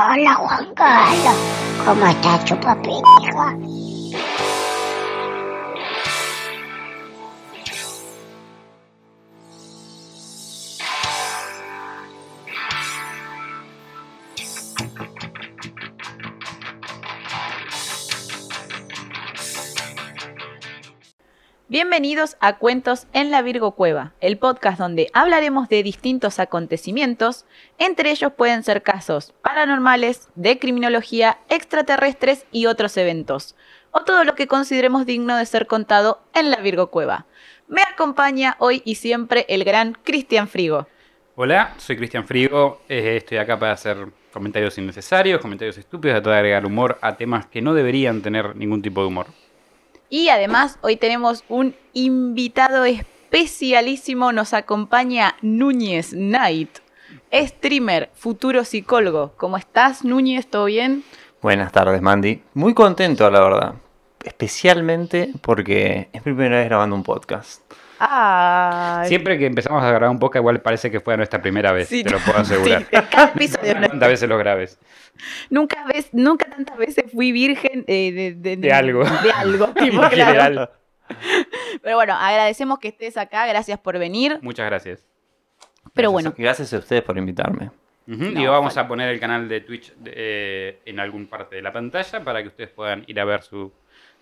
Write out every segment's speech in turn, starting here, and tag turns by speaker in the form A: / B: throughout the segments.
A: Hola Juan Carlos, ¿cómo está chupapija?
B: Bienvenidos a Cuentos en la Virgo Cueva, el podcast donde hablaremos de distintos acontecimientos, entre ellos pueden ser casos paranormales, de criminología, extraterrestres y otros eventos, o todo lo que consideremos digno de ser contado en la Virgo Cueva. Me acompaña hoy y siempre el gran Cristian Frigo.
C: Hola, soy Cristian Frigo, eh, estoy acá para hacer comentarios innecesarios, comentarios estúpidos, tratar de agregar humor a temas que no deberían tener ningún tipo de humor.
B: Y además hoy tenemos un invitado especialísimo, nos acompaña Núñez Knight, streamer, futuro psicólogo. ¿Cómo estás Núñez? ¿Todo bien?
D: Buenas tardes, Mandy. Muy contento, la verdad. Especialmente porque es mi primera vez grabando un podcast.
B: Ah,
C: Siempre que empezamos a grabar un podcast, igual parece que fue nuestra primera vez,
B: Sí,
C: te lo puedo asegurar.
B: sí, cada episodio, ¿no?
C: ¿Cuántas veces lo grabes?
B: nunca, ves, nunca tantas veces fui virgen eh, de, de-
C: De algo.
B: De algo, tipo,
C: En
B: claro.
C: general.
B: Pero bueno, agradecemos que estés acá, gracias por venir.
C: Muchas gracias.
B: Pero
D: Gracias-
B: bueno,
D: Gracias a ustedes por invitarme.
B: No,
C: y vamos a poner el canal de Twitch eh, en algún parte de la pantalla para que ustedes puedan ir a ver su,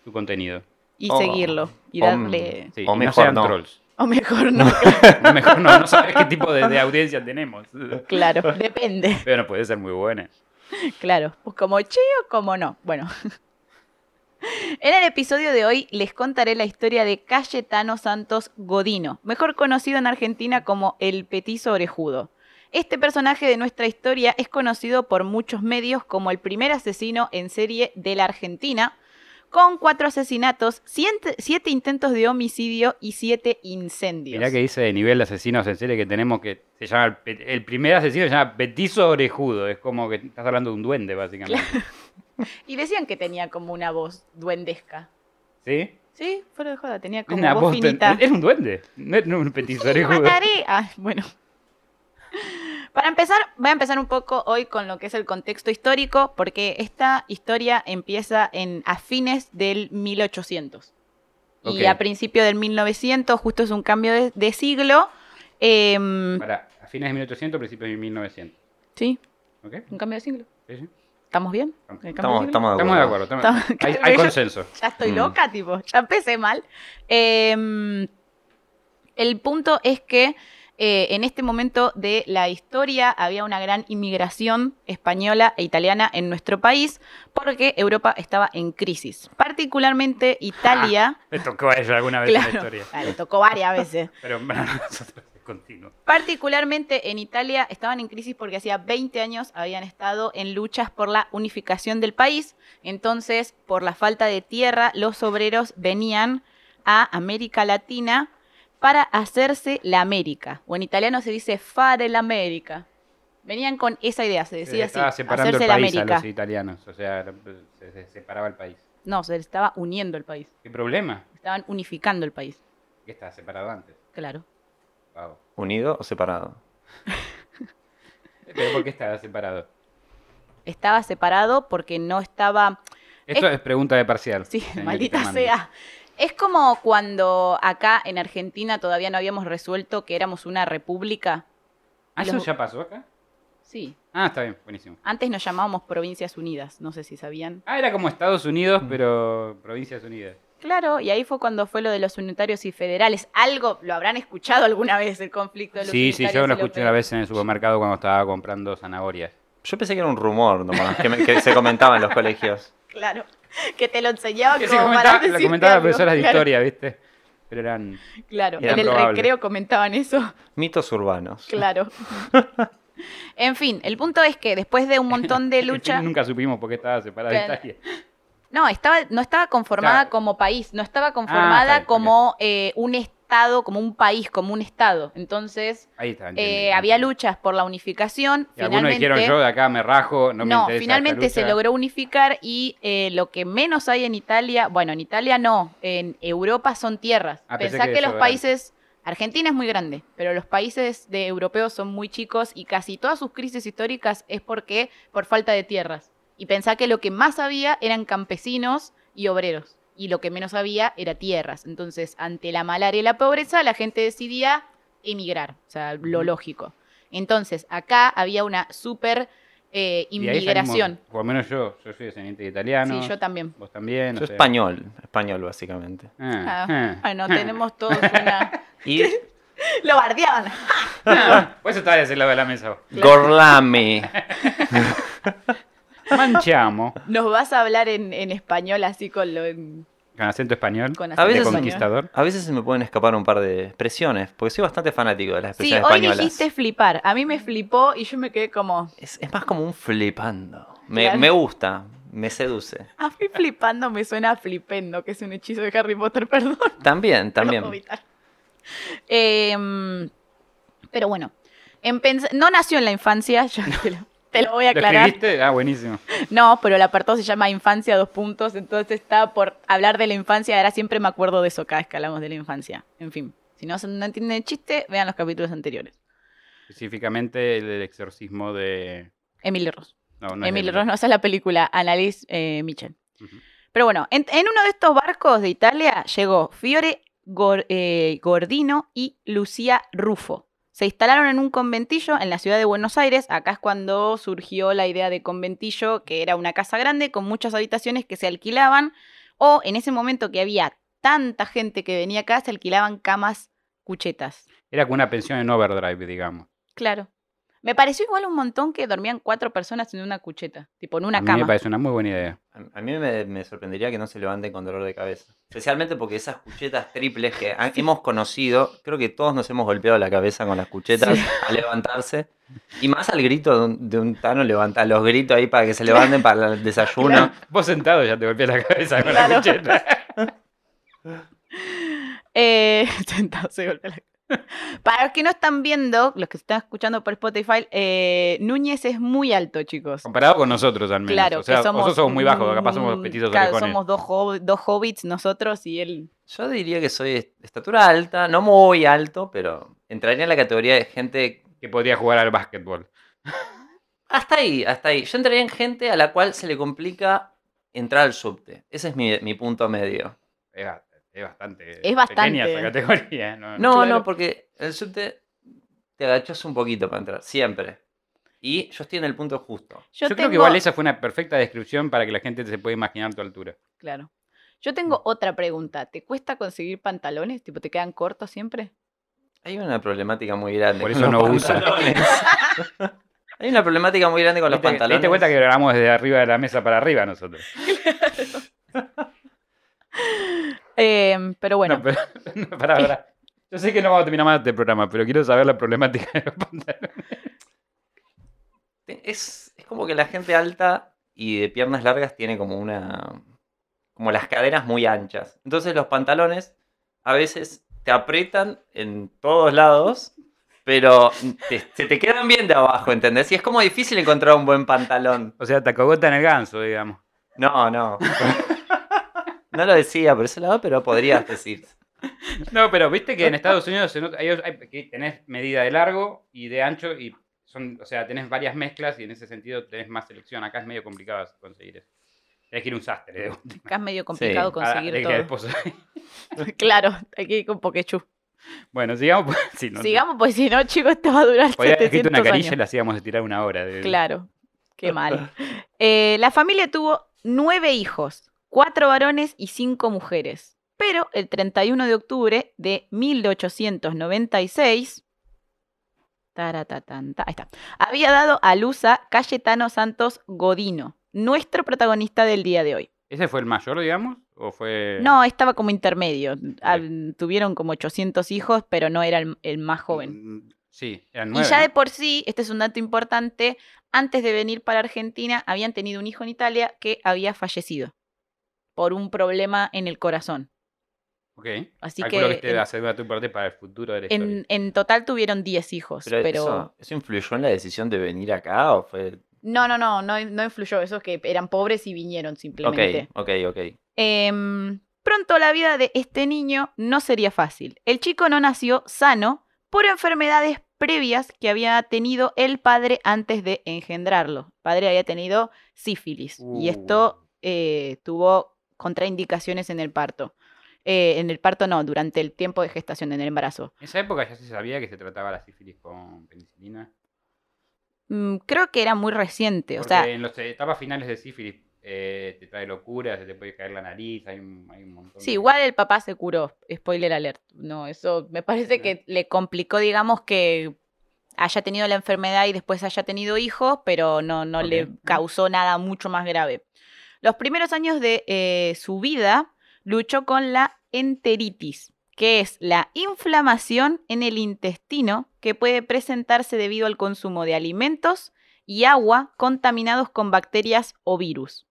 C: su contenido.
B: Y
D: Oh,
B: seguirlo, y darle...
C: Sí,
D: O
C: y
D: mejor
C: no sean
D: no.
C: trolls.
B: O mejor no,
C: No, Mejor no, no sabes qué tipo de, de audiencia tenemos.
B: claro, depende.
C: Pero puede ser muy buena.
B: Claro, pues como che o como no. Bueno. En el episodio de hoy les contaré la historia de Cayetano Santos Godino, mejor conocido en Argentina como el Petizo Orejudo. Este personaje de nuestra historia es conocido por muchos medios como el primer asesino en serie de la Argentina, con cuatro asesinatos, siete, siete intentos de homicidio y siete incendios.
C: Mirá que dice de nivel de asesinos en serie que tenemos que se llama el, primer asesino se llama Petizo Orejudo. Es como que estás hablando de un duende, básicamente.
B: Y decían que tenía como una voz duendesca.
C: ¿Sí?
B: Sí, fuera de joda, tenía como
C: Una
B: voz finita.
C: Era un duende. No era un petizo orejudo.
B: mataré. Ah, bueno. Para empezar, voy a empezar un poco hoy con lo que es el contexto histórico, porque esta historia empieza en, a fines del 1800. Y a principio del 1900, justo es un cambio de, de siglo. em,
C: Para, a fines de 1800, principios de 1900.
B: sí,
C: ¿Ok?
B: un cambio de siglo.
C: Sí, sí.
B: ¿Estamos bien?
C: Estamos-
B: ¿El cambio de
D: Estamos,
B: siglo?
D: estamos de
C: Estamos de
D: acuerdo.
C: estamos- hay, consenso.
B: Ya estoy
D: Mm.
B: loca, tipo, ya empecé mal. Em, el punto es que eh, en este momento de la historia había una gran inmigración española e italiana en nuestro país porque Europa estaba en crisis. Particularmente Italia.
C: Me tocó a ella alguna vez en la historia.
B: ah, le tocó varias veces.
C: Pero nosotros es continuo.
B: Particularmente en Italia estaban en crisis porque hacía 20 años habían estado en luchas por la unificación del país. Entonces, por la falta de tierra, los obreros venían a América Latina para hacerse la América. O en italiano se dice fare l'America. Venían con esa idea, se decía así,
C: Estaba separando
B: hacerse
C: el
B: la
C: país a
B: América.
C: los italianos. O sea, se, se separaba el país.
B: No, se estaba uniendo el país.
C: ¿Qué problema?
B: Estaban unificando el país.
C: Que estaba separado antes.
B: Claro.
C: Wow.
D: ¿Unido o separado?
C: ¿Pero por qué estaba separado?
B: Estaba separado porque no estaba
C: Esto es, pregunta de parcial.
B: Sí, maldita sea. Es como cuando acá en Argentina todavía no habíamos resuelto que éramos una república.
C: ¿Ah, ¿Eso ya pasó acá?
B: Sí.
C: Ah, está bien, buenísimo.
B: Antes nos llamábamos Provincias Unidas, no sé si sabían.
C: Ah, era como Estados Unidos,
B: Mm.
C: pero Provincias Unidas.
B: Claro, y ahí fue cuando fue lo de los unitarios y federales. Algo lo habrán escuchado alguna vez el conflicto de los
C: Sí, sí, yo lo escuché una vez en el supermercado cuando estaba comprando zanahorias.
D: Yo pensé que era un rumor nomás, que, me- que se comentaba en los colegios.
B: Claro, que te lo enseñaba como para
C: comentaba, lo
B: decirte
C: comentaba la
B: algo.
C: profesora de
B: Claro,
C: historia, ¿viste? Pero eran...
B: Claro, en el recreo comentaban eso.
D: Mitos urbanos.
B: Claro. en fin, el punto es que después de un montón de lucha...
C: Nunca supimos por qué estaba separada de
B: Claro.
C: Italia.
B: No, estaba, no estaba conformada
C: Claro.
B: como país, no estaba
C: Ah,
B: conformada como eh, un estado, como un país, como un estado. Entonces,
C: Ahí está.
B: eh, había luchas por la unificación.
C: Y algunos
B: finalmente,
C: dijeron yo de acá me rajo, no me
B: no,
C: interesa
B: finalmente
C: esta
B: se
C: lucha".
B: logró unificar y eh, lo que menos hay en Italia, bueno, en Italia no, en Europa son tierras.
C: Ah,
B: Pensá
C: que
B: que, los países Argentina es muy grande, pero los países de europeos son muy chicos y casi todas sus crisis históricas es porque por falta de tierras. Y pensá que lo que más había eran campesinos y obreros, y lo que menos había era tierras. Entonces, ante la malaria y la pobreza, la gente decidía emigrar, o sea, lo lógico. Entonces, acá había una súper eh, inmigración.
C: por lo menos yo, yo soy descendiente de italiano.
B: Sí, yo también.
C: Vos también.
D: Yo
C: o sea.
D: español, español básicamente.
C: Ah,
B: Ah,
C: ah.
B: bueno, tenemos todos una...
D: Y
B: Lo bardeaban.
C: Por eso estaba de ese lado de la mesa. vos. Manchamo.
B: Nos vas a hablar en, en español así con lo... en-
C: Con acento español.
B: Con
D: A
B: acento
D: veces-
C: de
B: español.
C: conquistador.
D: A veces se me pueden escapar un par de expresiones, porque soy bastante fanático de las
B: Sí,
D: expresiones
B: hoy
D: españolas.
B: dijiste flipar. A mí me flipó y yo me quedé como...
D: Es, es más como un flipando. Me,
B: Claro.
D: me gusta, me seduce.
B: A mí flipando me suena a flipendo, que es un hechizo de Harry Potter, perdón.
D: También, también.
B: No. Em, pero bueno, en no nació en la infancia, yo te lo, te lo voy a
C: ¿Lo
B: aclarar.
C: escribiste? Ah, buenísimo.
B: No, pero el apartado se llama Infancia, dos puntos, entonces está por hablar de la infancia, ahora siempre me acuerdo de eso cada vez que hablamos de la infancia. En fin, si no, no entienden el chiste, vean los capítulos anteriores.
C: Específicamente el, del exorcismo de.
B: Emily Ross.
C: No, no
B: Emily Ross, no, esa es la película, Annalise eh, Mitchell. Pero bueno, en, en uno de estos barcos de Italia llegó Fiore Gor- eh, Gordino y Lucía Rufo. Se instalaron en un conventillo en la ciudad de Buenos Aires. Acá es cuando surgió la idea de conventillo, que era una casa grande con muchas habitaciones que se alquilaban. O en ese momento que había tanta gente que venía acá, se alquilaban camas cuchetas.
C: Era como una pensión en overdrive, digamos.
B: Claro. Me pareció igual un montón que dormían cuatro personas en una cucheta, tipo en una
C: a mí me
B: cama.
C: parece una muy buena idea.
D: A a mí me, me sorprendería que no se levanten con dolor de cabeza. Especialmente porque esas cuchetas triples que hemos conocido, creo que todos nos hemos golpeado la cabeza con las cuchetas al levantarse. Y más al grito de un, de un Tano, levanta los gritos ahí para que se levanten para el desayuno.
C: Vos sentado ya te golpeas la cabeza con
B: Claro.
C: la cucheta.
B: Eh, sentado se golpea la- Para los que no están viendo, los que están escuchando por Spotify, eh, Núñez es muy alto, chicos.
C: Comparado con nosotros al menos.
B: Claro,
C: o sea,
B: que somos,
C: muy bajos,
B: mm,
C: somos petitos
B: claro,
C: orejones.
B: somos dos, hob- dos hobbits nosotros y él.
D: Yo diría que soy de estatura alta, no muy alto, pero entraría en la categoría de gente
C: Que podría jugar al básquetbol.
D: Hasta ahí, hasta ahí. Yo entraría en gente a la cual se le complica entrar al subte. Ese es mi, mi punto medio.
C: Es, ba- es bastante.
B: Es
C: pequeña
B: bastante.
C: esa categoría. No,
D: No,
B: Claro.
D: no, porque el subte te agachas un poquito para entrar, siempre. Y yo estoy en el punto justo.
B: Yo,
C: Yo, creo que igual esa fue una perfecta descripción para que la gente se pueda imaginar tu altura.
B: Claro. Yo tengo otra pregunta. ¿Te cuesta conseguir pantalones? ¿Tipo, te quedan cortos siempre?
D: Hay una problemática muy grande.
C: Por eso no usa.
D: pantalones. Hay una problemática muy grande con los
C: ¿Te
D: pantalones.
C: diste cuenta que grabamos desde arriba de la mesa para arriba nosotros?
B: Eh, pero bueno,
C: No, pero, no. Yo sé que no vamos a terminar más este programa, pero quiero saber la problemática de los pantalones.
D: Es, es como que la gente alta y de piernas largas tiene como una. como las caderas muy anchas. Entonces los pantalones a veces te aprietan en todos lados, pero te, se te quedan bien de abajo, ¿entendés? Y es como difícil encontrar un buen pantalón.
C: O sea, te acogota en el ganso, digamos.
D: No, no. No lo decía por ese lado, pero podrías decir.
C: No, pero viste que en Estados Unidos hay- hay- que tenés medida de largo y de ancho y son, o sea, tenés varias mezclas y en ese sentido tenés más selección. Acá es medio complicado conseguir eso. Tenés que ir un sastre
B: acá es medio complicado
D: Sí.
B: conseguir
C: Ah,
B: todo. Claro, hay que ir con Pokechú.
C: Bueno, sigamos. pues, sí, no-
B: Sigamos, pues si no, chicos, esto va a durar
C: Podría haber escrito
B: 700
C: una carilla y la hacíamos estirar una hora. de-
B: Claro, qué mal. Eh, la familia tuvo nueve hijos, cuatro varones y cinco mujeres. Pero el 31 de octubre de 1896, taratatanta, ahí está, había dado a luz a Cayetano Santos Godino, nuestro protagonista del día de hoy.
C: ¿Ese fue el mayor, digamos? ¿O fue.?
B: No, estaba como intermedio. Tuvieron como 800 hijos, pero no era el, el más joven.
C: Mm, Sí, eran
B: Y
C: nueve.
B: ya de por sí, este es un dato importante, antes de venir para Argentina habían tenido un hijo en Italia que había fallecido por un problema en el corazón.
C: Ok.
B: Así
C: Calculo
B: que
C: que, te
B: en-
C: asegura tu parte para el futuro de la.
B: En, en total tuvieron 10 hijos,
D: Pero,
B: pero...
D: Eso, ¿eso influyó en la decisión de venir acá o fue.?
B: No, no, no, no, no influyó. Eso es que eran pobres y vinieron
D: Ok,
B: simplemente.
D: ok, ok.
B: Em, Pronto la vida de este niño no sería fácil. El chico no nació sano por enfermedades previas que había tenido el padre antes de engendrarlo. El padre había tenido sífilis y esto
C: Uh.
B: eh, tuvo contraindicaciones en el parto. Eh, en el parto no, durante el tiempo de gestación, en el embarazo.
C: En esa época ya se sabía que se trataba la sífilis con penicilina.
B: Mm, creo que era muy reciente, o sea,
C: en las etapas finales de sífilis eh, te trae locura, se te puede caer la nariz, hay un, hay un montón
B: Sí,
C: de-
B: igual el papá se curó. Spoiler alert. No, eso me parece que le complicó, digamos, que haya tenido la enfermedad y después haya tenido hijos, pero no, no le causó nada mucho más grave. Los primeros años de eh, su vida luchó con la enteritis, que es la inflamación en el intestino que puede presentarse debido al consumo de alimentos y agua contaminados con bacterias o virus.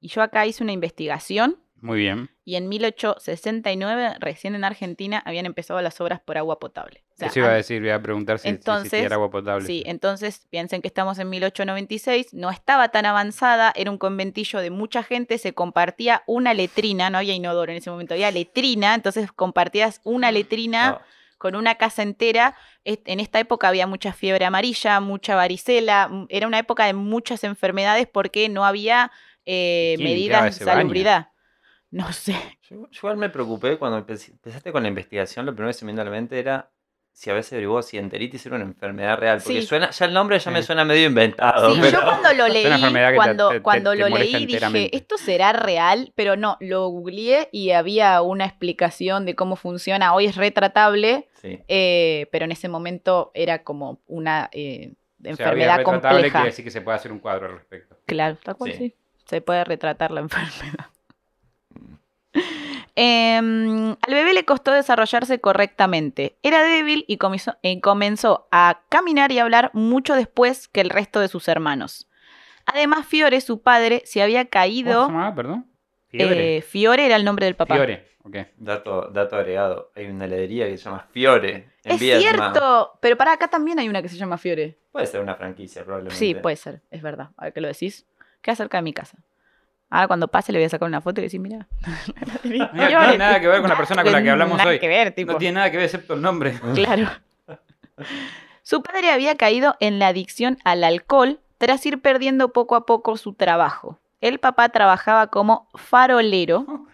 B: Y yo acá hice una investigación
C: Muy bien.
B: y en 1869, recién en Argentina, habían empezado las obras por agua potable. O sea,
C: Eso iba a decir, voy a preguntar si, si
B: Entonces,
C: existía el agua potable.
B: Sí, entonces piensen que estamos en 1896, no estaba tan avanzada, era un conventillo de mucha gente, se compartía una letrina, no había inodoro en ese momento, había letrina, entonces compartías una letrina
D: No,
B: con una casa entera. En esta época había mucha fiebre amarilla, mucha varicela, era una época de muchas enfermedades porque no había eh,
C: ¿Quién limpiaba
B: medidas de
C: baño?
B: No sé.
D: Yo, yo igual me preocupé cuando empe- empezaste con la investigación, lo primero que se me vino a la mente era si a veces averiguó si enteritis era una enfermedad real. Porque
B: Sí.
D: suena, ya el nombre ya me suena medio inventado.
B: Sí,
D: pero-
B: yo cuando lo
C: Es una
B: leí,
C: enfermedad que te-
B: cuando,
C: te- te-
B: cuando
C: te
B: lo leí dije. ¿esto será real? Pero no, lo googleé y había una explicación de cómo funciona. Hoy es retratable,
D: Sí.
B: eh, pero en ese momento era como una eh,
C: O sea,
B: enfermedad
C: había retratable,
B: compleja.
C: quiere decir que se puede hacer un cuadro al respecto.
B: Claro, tal cual
D: Sí.
B: sí. Se puede retratar la enfermedad. Em, al bebé le costó desarrollarse correctamente. Era débil y comenzó, eh, comenzó a caminar y hablar mucho después que el resto de sus hermanos. Además, Fiore, su padre, se había
C: ¿Cómo se
B: caído.
C: llamaba, perdón? Fiore.
B: eh, Fiore era el nombre del papá.
C: Fiore, ok.
D: Dato, dato agregado. Hay una heladería que se llama Fiore en
B: Es
D: Vietnam.
B: cierto, pero para acá también hay una que se llama Fiore.
D: Puede ser una franquicia, probablemente.
B: Sí, puede ser, es verdad. A ver que lo decís. Queda cerca de mi casa. Ahora cuando pase le voy a sacar una foto y decir, mira.
C: Mira, no tiene nada que ver con la persona con la que hablamos
B: nada
C: hoy.
B: que ver, tipo.
C: No tiene nada que ver excepto el nombre.
B: Claro. Su padre había caído en la adicción al alcohol tras ir perdiendo poco a poco su trabajo. El papá trabajaba como farolero.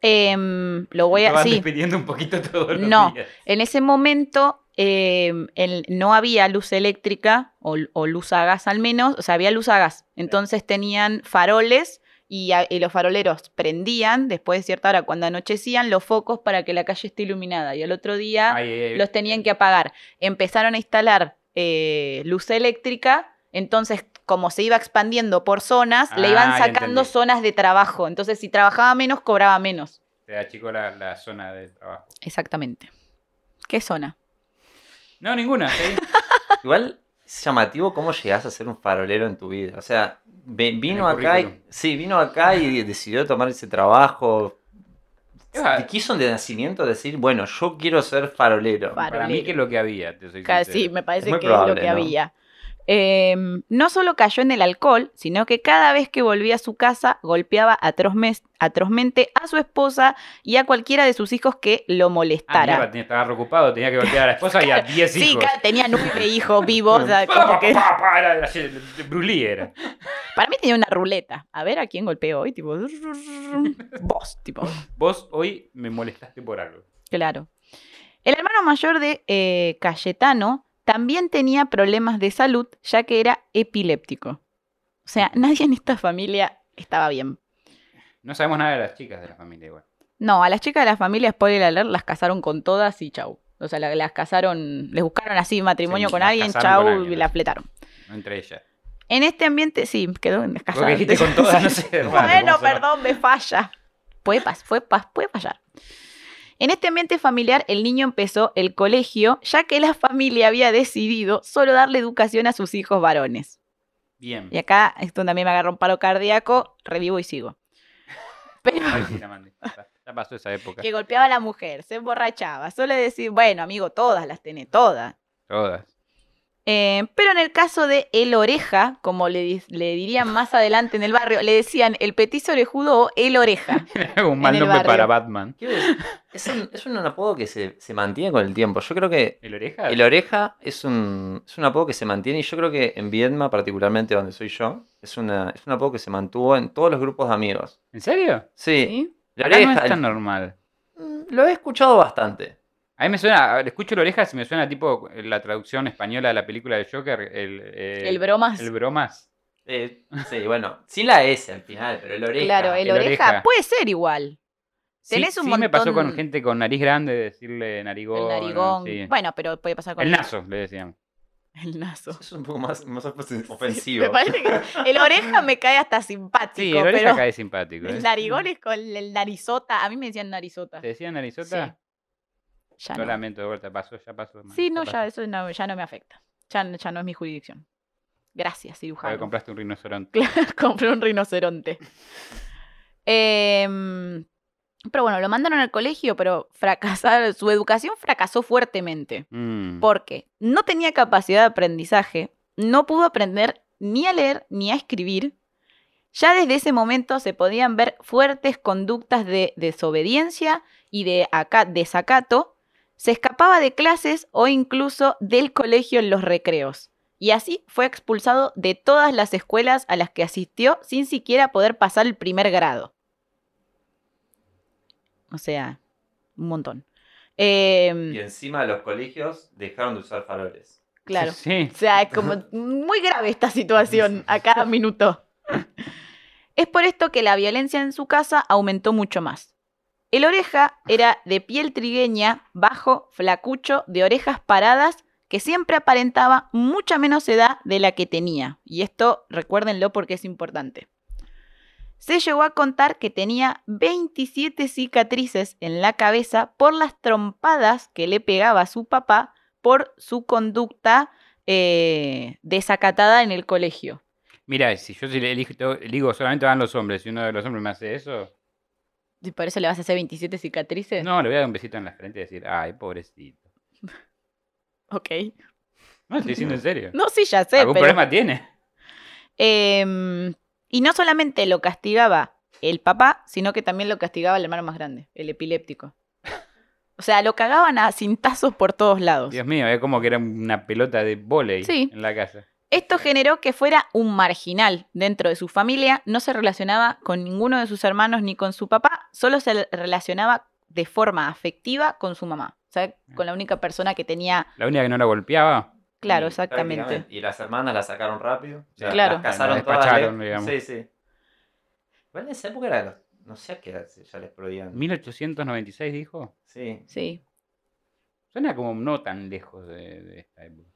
B: Em, lo voy a.
C: van
B: Sí,
C: despidiendo un poquito todos los
B: No.
C: días.
B: en ese momento em, el- no había luz eléctrica o, o luz a gas al menos, o sea, había luz a gas. Entonces tenían faroles y, a- y los faroleros prendían después de cierta hora, cuando anochecían, los focos para que la calle esté iluminada. Y al otro día
C: Ay,
B: los tenían que apagar. Empezaron a instalar eh, luz eléctrica, entonces como se iba expandiendo por zonas, le iban
C: Ah,
B: sacando zonas de trabajo. Entonces si trabajaba menos, cobraba menos.
C: Te da chico la, la zona de trabajo.
B: Exactamente. ¿Qué zona?
C: No, ninguna. ¿sí?
D: Igual es llamativo cómo llegás a ser un farolero en tu vida. O sea, vino acá y, sí, vino acá y decidió tomar ese trabajo.
C: Eva,
D: Quiso de nacimiento decir, bueno, yo quiero ser farolero.
B: Fa-
C: Para mí que es lo que había, te soy
B: Casi,
C: sincero.
B: me parece que es lo que
D: ¿no?
B: había. Eh, no solo cayó en el alcohol, sino que cada vez que volvía a su casa golpeaba atrozme- atrozmente a su esposa y a cualquiera de sus hijos que lo
C: Ah,
B: molestara.
C: tenía- estaba ocupado, tenía que golpear a la esposa y a 10
B: sí,
C: hijos.
B: ca- tenía nueve hijos vivos. que- para mí tenía una ruleta. A ver a quién golpeó hoy, tipo. Vos, tipo.
C: Vos hoy me molestaste por algo.
B: Claro. El hermano mayor de eh, Cayetano también tenía problemas de salud, ya que era epiléptico. O sea, nadie en esta familia estaba bien.
C: No sabemos nada de las chicas de la familia igual.
B: No, a las chicas de la familia, spoiler alert, las casaron con todas y chau. O sea, la- las casaron, les buscaron así matrimonio
C: Sí,
B: con
C: las
B: alguien, chau,
C: con alguien,
B: y la
C: sí.
B: fletaron.
C: No entre ellas.
B: En este ambiente, sí, quedó
C: Porque
B: casada.
C: dijiste con todas, no sé. raro,
B: Bueno, perdón, me falla. Puede, pas- fue pas- puede fallar. En este ambiente familiar, el niño empezó el colegio, ya que la familia había decidido solo darle educación a sus hijos varones.
C: Bien.
B: Y acá, esto también me agarró un paro cardíaco, revivo y sigo. Pero
C: Ay, sí, la mandé. Ya, ya pasó esa época.
B: que golpeaba a la mujer, se emborrachaba, suele decir, bueno, amigo, todas las tenés, todas.
C: Todas.
B: Eh, pero en el caso de el oreja, como le, le dirían más adelante en el barrio, le decían el petiso orejudo o el oreja.
C: un mal
B: En el
C: nombre
B: barrio.
C: para Batman.
D: Es un, es un apodo que se, se mantiene con el tiempo. Yo creo que
C: ¿El oreja?
D: el oreja es un, es un apodo que se mantiene y yo creo que en Viedma, particularmente donde soy yo, es, una, es un apodo que se mantuvo en todos los grupos de amigos.
C: ¿En serio?
D: Sí,
B: ¿sí?
D: la
C: Acá no
D: oreja.
C: es tan
D: el-
C: normal.
D: Mm, lo he escuchado bastante.
C: A mí me suena, escucho la oreja y me suena tipo la traducción española de la película de Joker, el... eh,
B: El bromas.
C: El bromas.
D: Eh, sí, bueno, sin la S al final, pero el oreja.
B: Claro, el,
C: el
B: oreja.
C: oreja.
B: puede ser igual.
C: Sí,
B: Tenés un
C: sí me pasó con gente con nariz grande decirle narigón.
B: El narigón.
C: sí.
B: Bueno, pero puede pasar con
C: El naso, le decíamos.
B: El naso.
D: Eso es un poco más, más ofensivo.
B: Me parece que el oreja me cae hasta simpático,
C: Sí, el oreja
B: pero
C: cae simpático. ¿eh?
B: el narigón es con el narizota. A mí me decían narizota.
C: ¿Te decían narizota?
B: Ya
C: Lo
B: no.
C: lamento de vuelta, pasó, ya pasó. man,
B: Sí, no, ya eso no, ya no me afecta. Ya, ya no es mi jurisdicción. Gracias, cirujano.
C: compraste un rinoceronte.
B: Claro, compré un rinoceronte. Em, pero bueno, lo mandaron al colegio, pero fracasar, su educación fracasó fuertemente.
C: Mm.
B: Porque no tenía capacidad de aprendizaje, no pudo aprender ni a leer ni a escribir. Ya desde ese momento se podían ver fuertes conductas de desobediencia y de aca- desacato. Se escapaba de clases o incluso del colegio en los recreos. Y así fue expulsado de todas las escuelas a las que asistió sin siquiera poder pasar el primer grado. O sea, un montón. Em,
D: Y encima los colegios dejaron de usar faroles.
B: claro.
C: Sí.
B: O sea, es como muy grave esta situación a cada minuto. Es por esto que la violencia en su casa aumentó mucho más. El oreja era de piel trigueña, bajo, flacucho, de orejas paradas, que siempre aparentaba mucha menos edad de la que tenía. Y esto recuérdenlo porque es importante. Se llegó a contar que tenía 27 cicatrices en la cabeza por las trompadas que le pegaba a su papá por su conducta eh, desacatada en el colegio.
C: Mira, si yo le elijo- digo solamente van los hombres, si uno de los hombres me hace eso,
B: ¿Y por eso le vas a hacer 27 cicatrices?
C: no, le voy a dar un besito en la frente y decir, ay, pobrecito.
B: Ok.
C: No, estoy diciendo en serio.
B: No, sí, ya sé,
C: ¿Algún
B: pero...
C: problema tiene?
B: Em, y no solamente lo castigaba el papá, sino que también lo castigaba el hermano más grande, el epiléptico. O sea, lo cagaban a cintazos por todos lados.
C: Dios mío, es como que era una pelota de volei
B: Sí.
C: en la casa.
B: Esto generó que fuera un marginal dentro de su familia, no se relacionaba con ninguno de sus hermanos ni con su papá, solo se relacionaba de forma afectiva con su mamá. O sea, con la única persona que tenía...
C: La única que no la golpeaba.
B: Claro,
D: Y
B: exactamente.
D: Y las hermanas la sacaron rápido. O sea,
B: Claro.
D: Las casaron todas.
C: digamos.
D: Sí, sí. Igual en esa época era los- No sé a qué edad ya les prohibían.
C: 1896 dijo.
D: Sí.
B: Sí.
C: Suena como no tan lejos de, de esta época.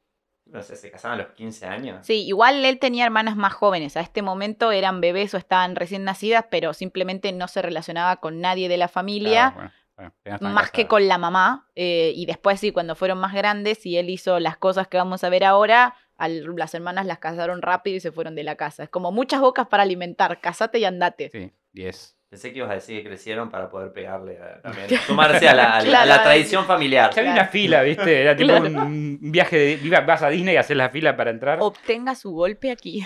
D: No sé, se casaban a los 15 años.
B: Sí, igual él tenía hermanas más jóvenes. A este momento eran bebés o estaban recién nacidas, pero simplemente no se relacionaba con nadie de la familia,
C: Claro, bueno, bueno, ya estaban
B: más que con la mamá. eh, y después sí, cuando fueron más grandes y él hizo las cosas que vamos a ver ahora, al- las hermanas las casaron rápido y se fueron de la casa. Es como muchas bocas para alimentar, casate y andate.
C: Sí, 10.
D: Pensé que ibas a decir que crecieron para poder pegarle a, también. Sumarse a la, a la-
B: Claro,
D: a la
B: a
D: tradición familiar.
C: Ya había una fila, ¿viste? Era tipo
B: Claro.
C: un, viaje de. Vas a Disney y haces la fila para entrar.
B: obtenga su golpe aquí.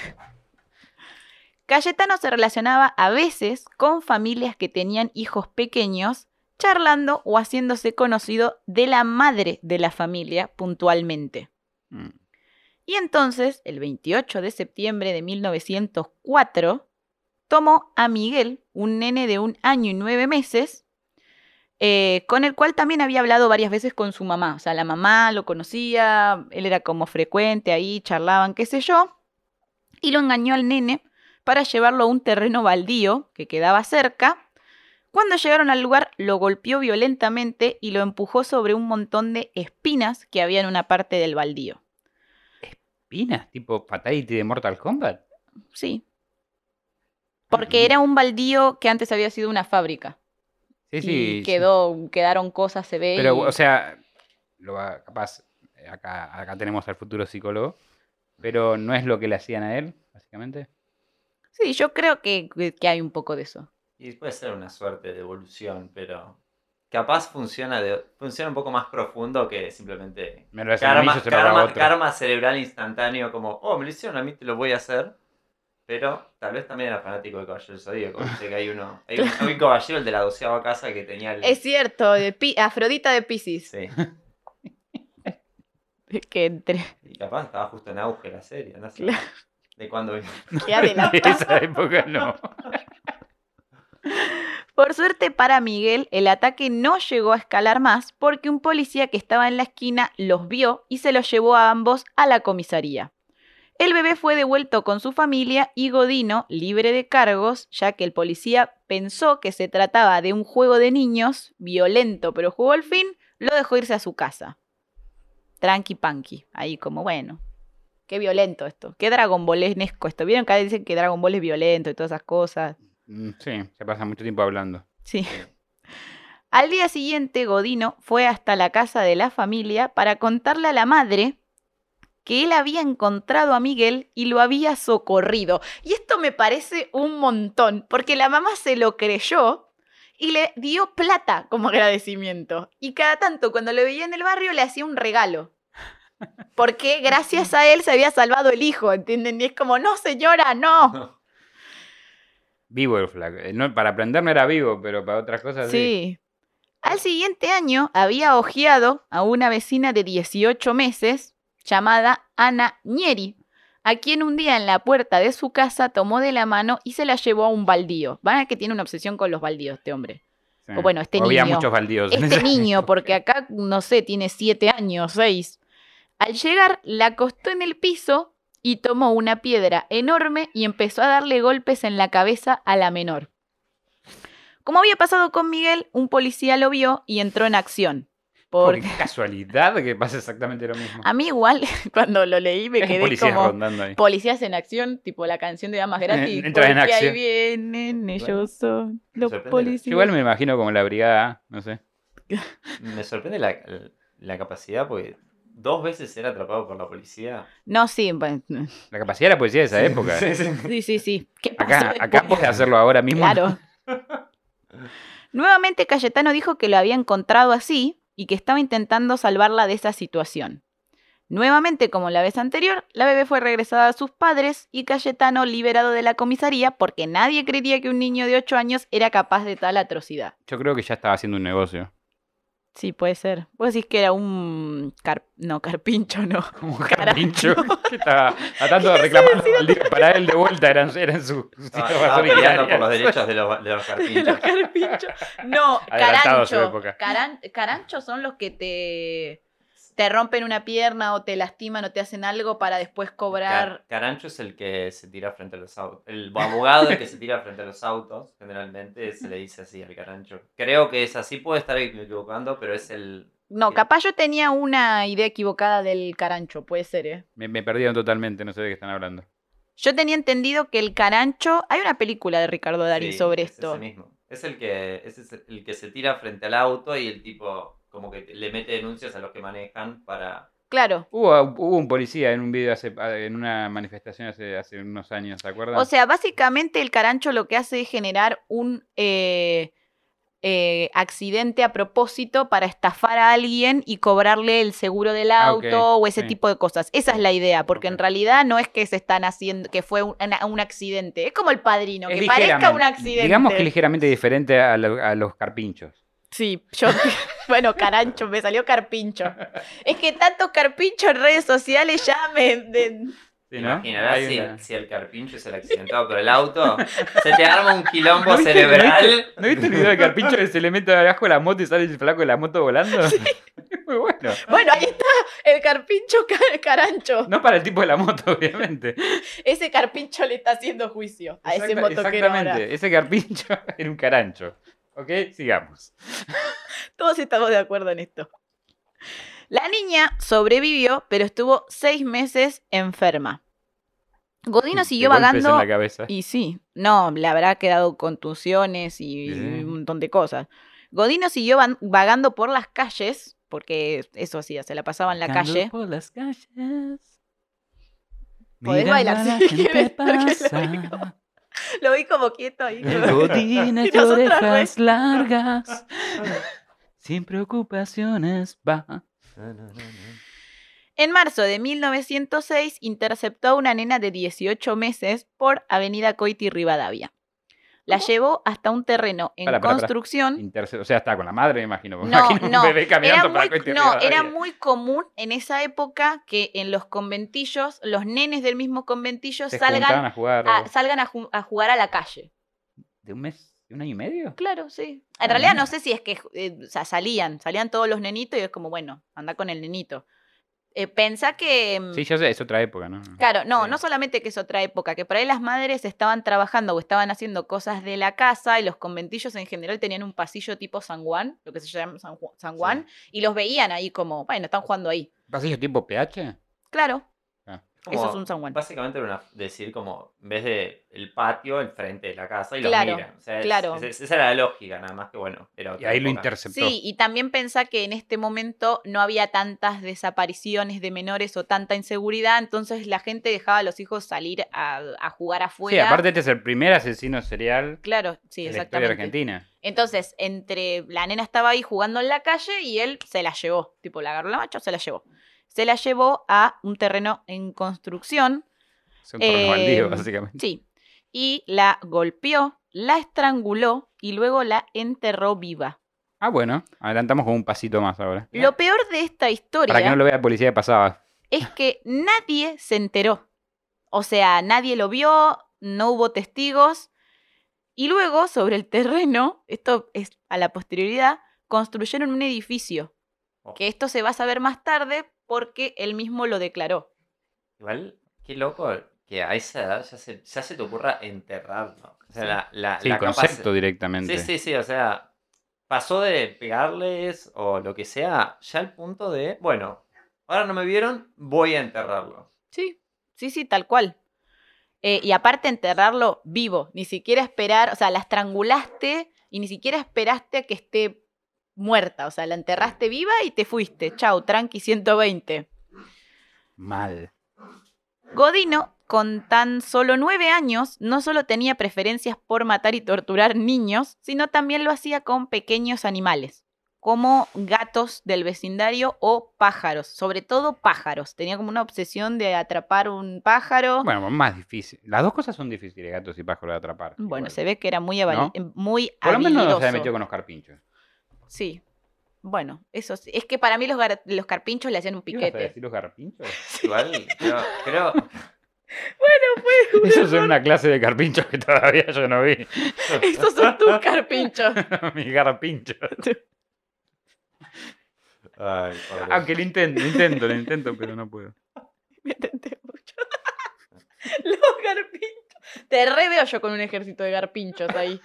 B: Cayetano se relacionaba a veces con familias que tenían hijos pequeños, charlando o haciéndose conocido de la madre de la familia puntualmente.
C: Mm.
B: Y entonces, el 28 de septiembre de 1904, tomó a Miguel, un nene de un año y nueve meses, eh, con el cual también había hablado varias veces con su mamá. O sea, la mamá lo conocía, él era como frecuente ahí, charlaban, qué sé yo, y lo engañó al nene para llevarlo a un terreno baldío que quedaba cerca. Cuando llegaron al lugar, lo golpeó violentamente y lo empujó sobre un montón de espinas que había en una parte del baldío.
C: ¿Pinas? ¿Tipo Fatality de Mortal Kombat?
B: Sí. Porque era un baldío que antes había sido una fábrica.
C: Sí,
B: y
C: sí. sí.
B: quedó, quedaron cosas, se ve.
C: Pero,
B: y-
C: o sea, lo va- capaz, eh, acá, acá tenemos al futuro psicólogo, pero no es lo que le hacían a él, básicamente.
B: Sí, yo creo que, que hay un poco de eso.
D: Y puede ser una suerte de evolución, pero. capaz funciona, de, funciona un poco más profundo que simplemente
C: Me lo hacen a mí,
D: karma,
C: yo se lo
D: karma-
C: otro.
D: karma cerebral instantáneo, como, oh, me lo hicieron a mí, te lo voy a hacer. Pero tal vez también era fanático de Caballero del Zodíaco. Dice que hay uno. Hay un, hay un caballero, el de la doceava casa, que tenía el.
B: Es cierto, de Pi- Afrodita de Pisces.
D: Sí.
B: Que entre.
D: Y capaz estaba justo en auge la serie, no sé.
B: Claro.
D: De cuando
B: Que
C: De esa época no.
B: Por suerte para Miguel, el ataque no llegó a escalar más porque un policía que estaba en la esquina los vio y se los llevó a ambos a la comisaría. El bebé fue devuelto con su familia y Godino, libre de cargos, ya que el policía pensó que se trataba de un juego de niños, violento pero jugó al fin, lo dejó irse a su casa. Tranqui panqui, ahí como bueno. Qué violento esto, qué Dragon Ballenesco esto. ¿Vieron que dicen que Dragon Ball es violento y todas esas cosas?
C: Mm, Sí, se pasa mucho tiempo hablando.
B: Sí. Al día siguiente, Godino fue hasta la casa de la familia para contarle a la madre que él había encontrado a Miguel y lo había socorrido. Y esto me parece un montón, porque la mamá se lo creyó y le dio plata como agradecimiento. Y cada tanto, cuando lo veía en el barrio, le hacía un regalo. Porque gracias a él se había salvado el hijo, ¿entienden? Y es como, no señora, no.
C: Vivo el flaco. Eh, No, para aprender no era vivo, pero para otras cosas sí.
B: Sí. Al siguiente año había ojeado a una vecina de 18 meses llamada Ana Nieri, a quien un día en la puerta de su casa tomó de la mano y se la llevó a un baldío. Van a que tiene una obsesión con los baldíos este hombre.
C: Sí.
B: O bueno, este
C: Había
B: niño.
C: muchos baldíos.
B: Este niño, porque acá, no sé, tiene 7 años, 6. Al llegar, la acostó en el piso y tomó una piedra enorme y empezó a darle golpes en la cabeza a la menor. Como había pasado con Miguel, un policía lo vio y entró en acción.
C: Por
B: Porque
C: casualidad que pasa exactamente lo mismo.
B: a mí igual, cuando lo leí, me
C: Hay
B: quedé
C: policías
B: como
C: rondando ahí.
B: policías en acción, tipo la canción de Damas Gratis.
C: Entra en
B: porque
C: acción.
B: ahí vienen, ellos son los policías.
C: Igual me imagino como la brigada, A, no sé.
D: Me sorprende la, la capacidad porque dos veces ser atrapado por la policía.
B: No, sí, bueno,
C: La capacidad de la policía de esa época.
D: Sí, sí.
B: sí, sí, sí. ¿Qué
C: Acá, acá puedes hacerlo ahora mismo.
B: Claro. Nuevamente Cayetano dijo que lo había encontrado así y que estaba intentando salvarla de esa situación. Nuevamente, como la vez anterior, la bebé fue regresada a sus padres y Cayetano liberado de la comisaría porque nadie creía que un niño de 8 años era capaz de tal atrocidad.
C: Yo creo que ya estaba haciendo un negocio.
B: Sí, puede ser. Vos decís que era un... car- No, carpincho, no.
C: Como
B: Carajo.
C: carpincho. que estaba tratando de reclamar para él de vuelta. Eran, eran sus sus
D: Estaba,
C: hijas
D: estaba por los derechos de los, de los carpinchos.
B: carpincho. No,
C: Adelantado a su
B: carancho. carancho son los que te, te rompen una pierna o te lastiman o te hacen algo para después cobrar.
D: Car- Carancho es el que se tira frente a los autos. El abogado el que se tira frente a los autos, generalmente se le dice así al carancho. Creo que es así, puede estar equivocando, pero es el.
B: No, capaz yo tenía una idea equivocada del carancho, puede ser, ¿eh?
C: Me, me perdieron totalmente, no sé de qué están hablando.
B: Yo tenía entendido que el carancho. Hay una película de Ricardo Darín
D: sí,
B: sobre
D: es
B: esto.
D: ese mismo. Es el que ese es el que se tira frente al auto y el tipo como que le mete denuncias a los que manejan para.
B: Claro.
C: Hubo, hubo un policía en un video hace, en una manifestación hace, hace unos años, ¿se acuerdan?
B: O sea, básicamente el carancho lo que hace es generar un eh, eh, accidente a propósito para estafar a alguien y cobrarle el seguro del
C: Ah,
B: auto o ese
C: sí.
B: tipo de cosas. Esa es la idea, porque en realidad no es que se están haciendo, que fue un, accidente. Es como el padrino,
C: Es
B: que parezca un accidente.
C: Digamos que ligeramente diferente a, lo- a los carpinchos.
B: Sí, yo, bueno, carancho, me salió carpincho. Es que tanto carpincho en redes sociales ya me... de-
C: ¿Sí, no?
D: Imaginarás si,
C: una-
D: si el carpincho es el accidentado por el auto. Se te arma un quilombo
C: ¿No viste-
D: cerebral.
C: ¿No viste, ¿no viste el video de carpincho que se le mete abajo de la moto y sale el flaco de la moto volando? Muy bueno.
B: Bueno, ahí está el carpincho ca- carancho.
C: No para el tipo de la moto, obviamente.
B: Ese carpincho le está haciendo juicio a ese motoquero ahora.
C: Exactamente. Ese carpincho era un carancho. ¿Ok? Sigamos.
B: Todos estamos de acuerdo en esto. La niña sobrevivió, pero estuvo seis meses enferma. Godino siguió
C: De golpes
B: vagando.
C: en la cabeza.
B: Y sí, no, le habrá quedado contusiones y,
C: Sí.
B: un montón de cosas. Godino siguió vagando por las calles, porque eso hacía, se la pasaba en la
C: Vagando
B: calle.
C: por las calles.
B: Podés
C: Mirando
B: bailar si quieres, lo vi como quieto ahí. Y
C: orejas largas. Sin preocupaciones va.
B: En marzo de 1906 interceptó a una nena de 18 meses por Avenida Coiti Rivadavia. La llevó hasta un terreno en
C: Para, para, para.
B: construcción.
C: O sea, estaba con la madre, me imagino. Me
B: No,
C: imagino
B: no,
C: un bebé caminando
B: Era
C: para
B: muy,
C: Coite
B: no, era muy común en esa época que en los conventillos los nenes del mismo conventillo
C: Se
B: salgan,
C: a jugar
B: a, salgan a, ju- a jugar a la calle.
C: de un mes, de un año y medio.
B: Claro, sí. En
C: Ah,
B: realidad no sé si es que eh, o sea, salían, salían todos los nenitos y es como, bueno, anda con el nenito. Eh, pensá que... mm,
C: Sí, yo sé, es otra época, ¿no?
B: Claro, no,
C: Sí.
B: no solamente que es otra época, que por ahí las madres estaban trabajando o estaban haciendo cosas de la casa y los conventillos en general tenían un pasillo tipo San Juan, lo que se llama San, Ju- San Juan, y los veían ahí como, bueno, están jugando ahí.
C: ¿Pasillo tipo PH?
B: Claro.
D: Como,
B: eso es un San Juan.
D: Básicamente era una, decir como, en vez de el patio, el frente de la casa y los
B: Claro,
D: miran. O sea, es-
B: claro.
D: es- esa era la lógica, nada más que bueno. Era
C: Y ahí lo interceptó.
B: Sí, y también pensá que en este momento no había tantas desapariciones de menores o tanta inseguridad, entonces la gente dejaba a los hijos salir a, a jugar
C: Sí,
B: afuera.
C: aparte este es el primer asesino serial
B: Claro, sí,
C: de la historia
B: exactamente.
C: de Argentina.
B: Entonces, entre la nena estaba ahí jugando en la calle y él se la llevó. Tipo, la agarró la macho, se la llevó. Se la llevó a un terreno en construcción.
C: Es un torno baldío,
B: Eh,
C: básicamente.
B: Sí. Y la golpeó, la estranguló y luego la enterró viva.
C: Ah, bueno, adelantamos con un pasito más ahora.
B: Lo peor de esta historia
C: Para que no lo vea la policía de pasaba.
B: es que nadie se enteró. O sea, nadie lo vio, no hubo testigos. Y luego, sobre el terreno, esto es a la posterioridad, construyeron un edificio.
D: Oh.
B: Que esto se va a saber más tarde porque él mismo lo declaró.
D: Igual, qué loco que a esa edad ya se, ya se te ocurra enterrarlo. O sea,
B: Sí.
D: la, la,
C: Sí,
D: la
C: concepto
D: capaci-
C: directamente.
D: Sí, sí, sí, o sea, pasó de pegarles o lo que sea, ya al punto de, bueno, ahora no me vieron, voy a enterrarlo.
B: Sí, sí, sí, tal cual. Eh, y aparte enterrarlo vivo, ni siquiera esperar, o sea, la estrangulaste y ni siquiera esperaste a que esté muerta, o sea, la enterraste viva y te fuiste. Chau, tranqui 120.
C: Mal.
B: Godino, con tan solo nueve años, no solo tenía preferencias por matar y torturar niños, sino también lo hacía con pequeños animales, como gatos del vecindario o pájaros, sobre todo pájaros. Tenía como una obsesión de atrapar un pájaro. Bueno,
C: Bueno, más difícil. Las dos cosas son difíciles, gatos y pájaros, de atrapar. igual.
B: se ve que era muy,
C: ¿No?
B: muy
C: Por lo menos no se metido con los carpinchos.
B: Sí. Bueno, eso sí. Es que para mí los, gar- los carpinchos le hacían un
C: ¿Qué ibas a
B: piquete.
C: decir los carpinchos?
D: Igual, creo, creo,
C: Esos son una clase de carpinchos que todavía yo no vi.
B: Esos son tus carpinchos.
C: Mis carpinchos.
D: Ay.
C: Aunque lo intento, lo intento, lo intento, pero no puedo.
B: Me tenté mucho. Los garpinchos. Te re veo yo con un ejército de garpinchos ahí.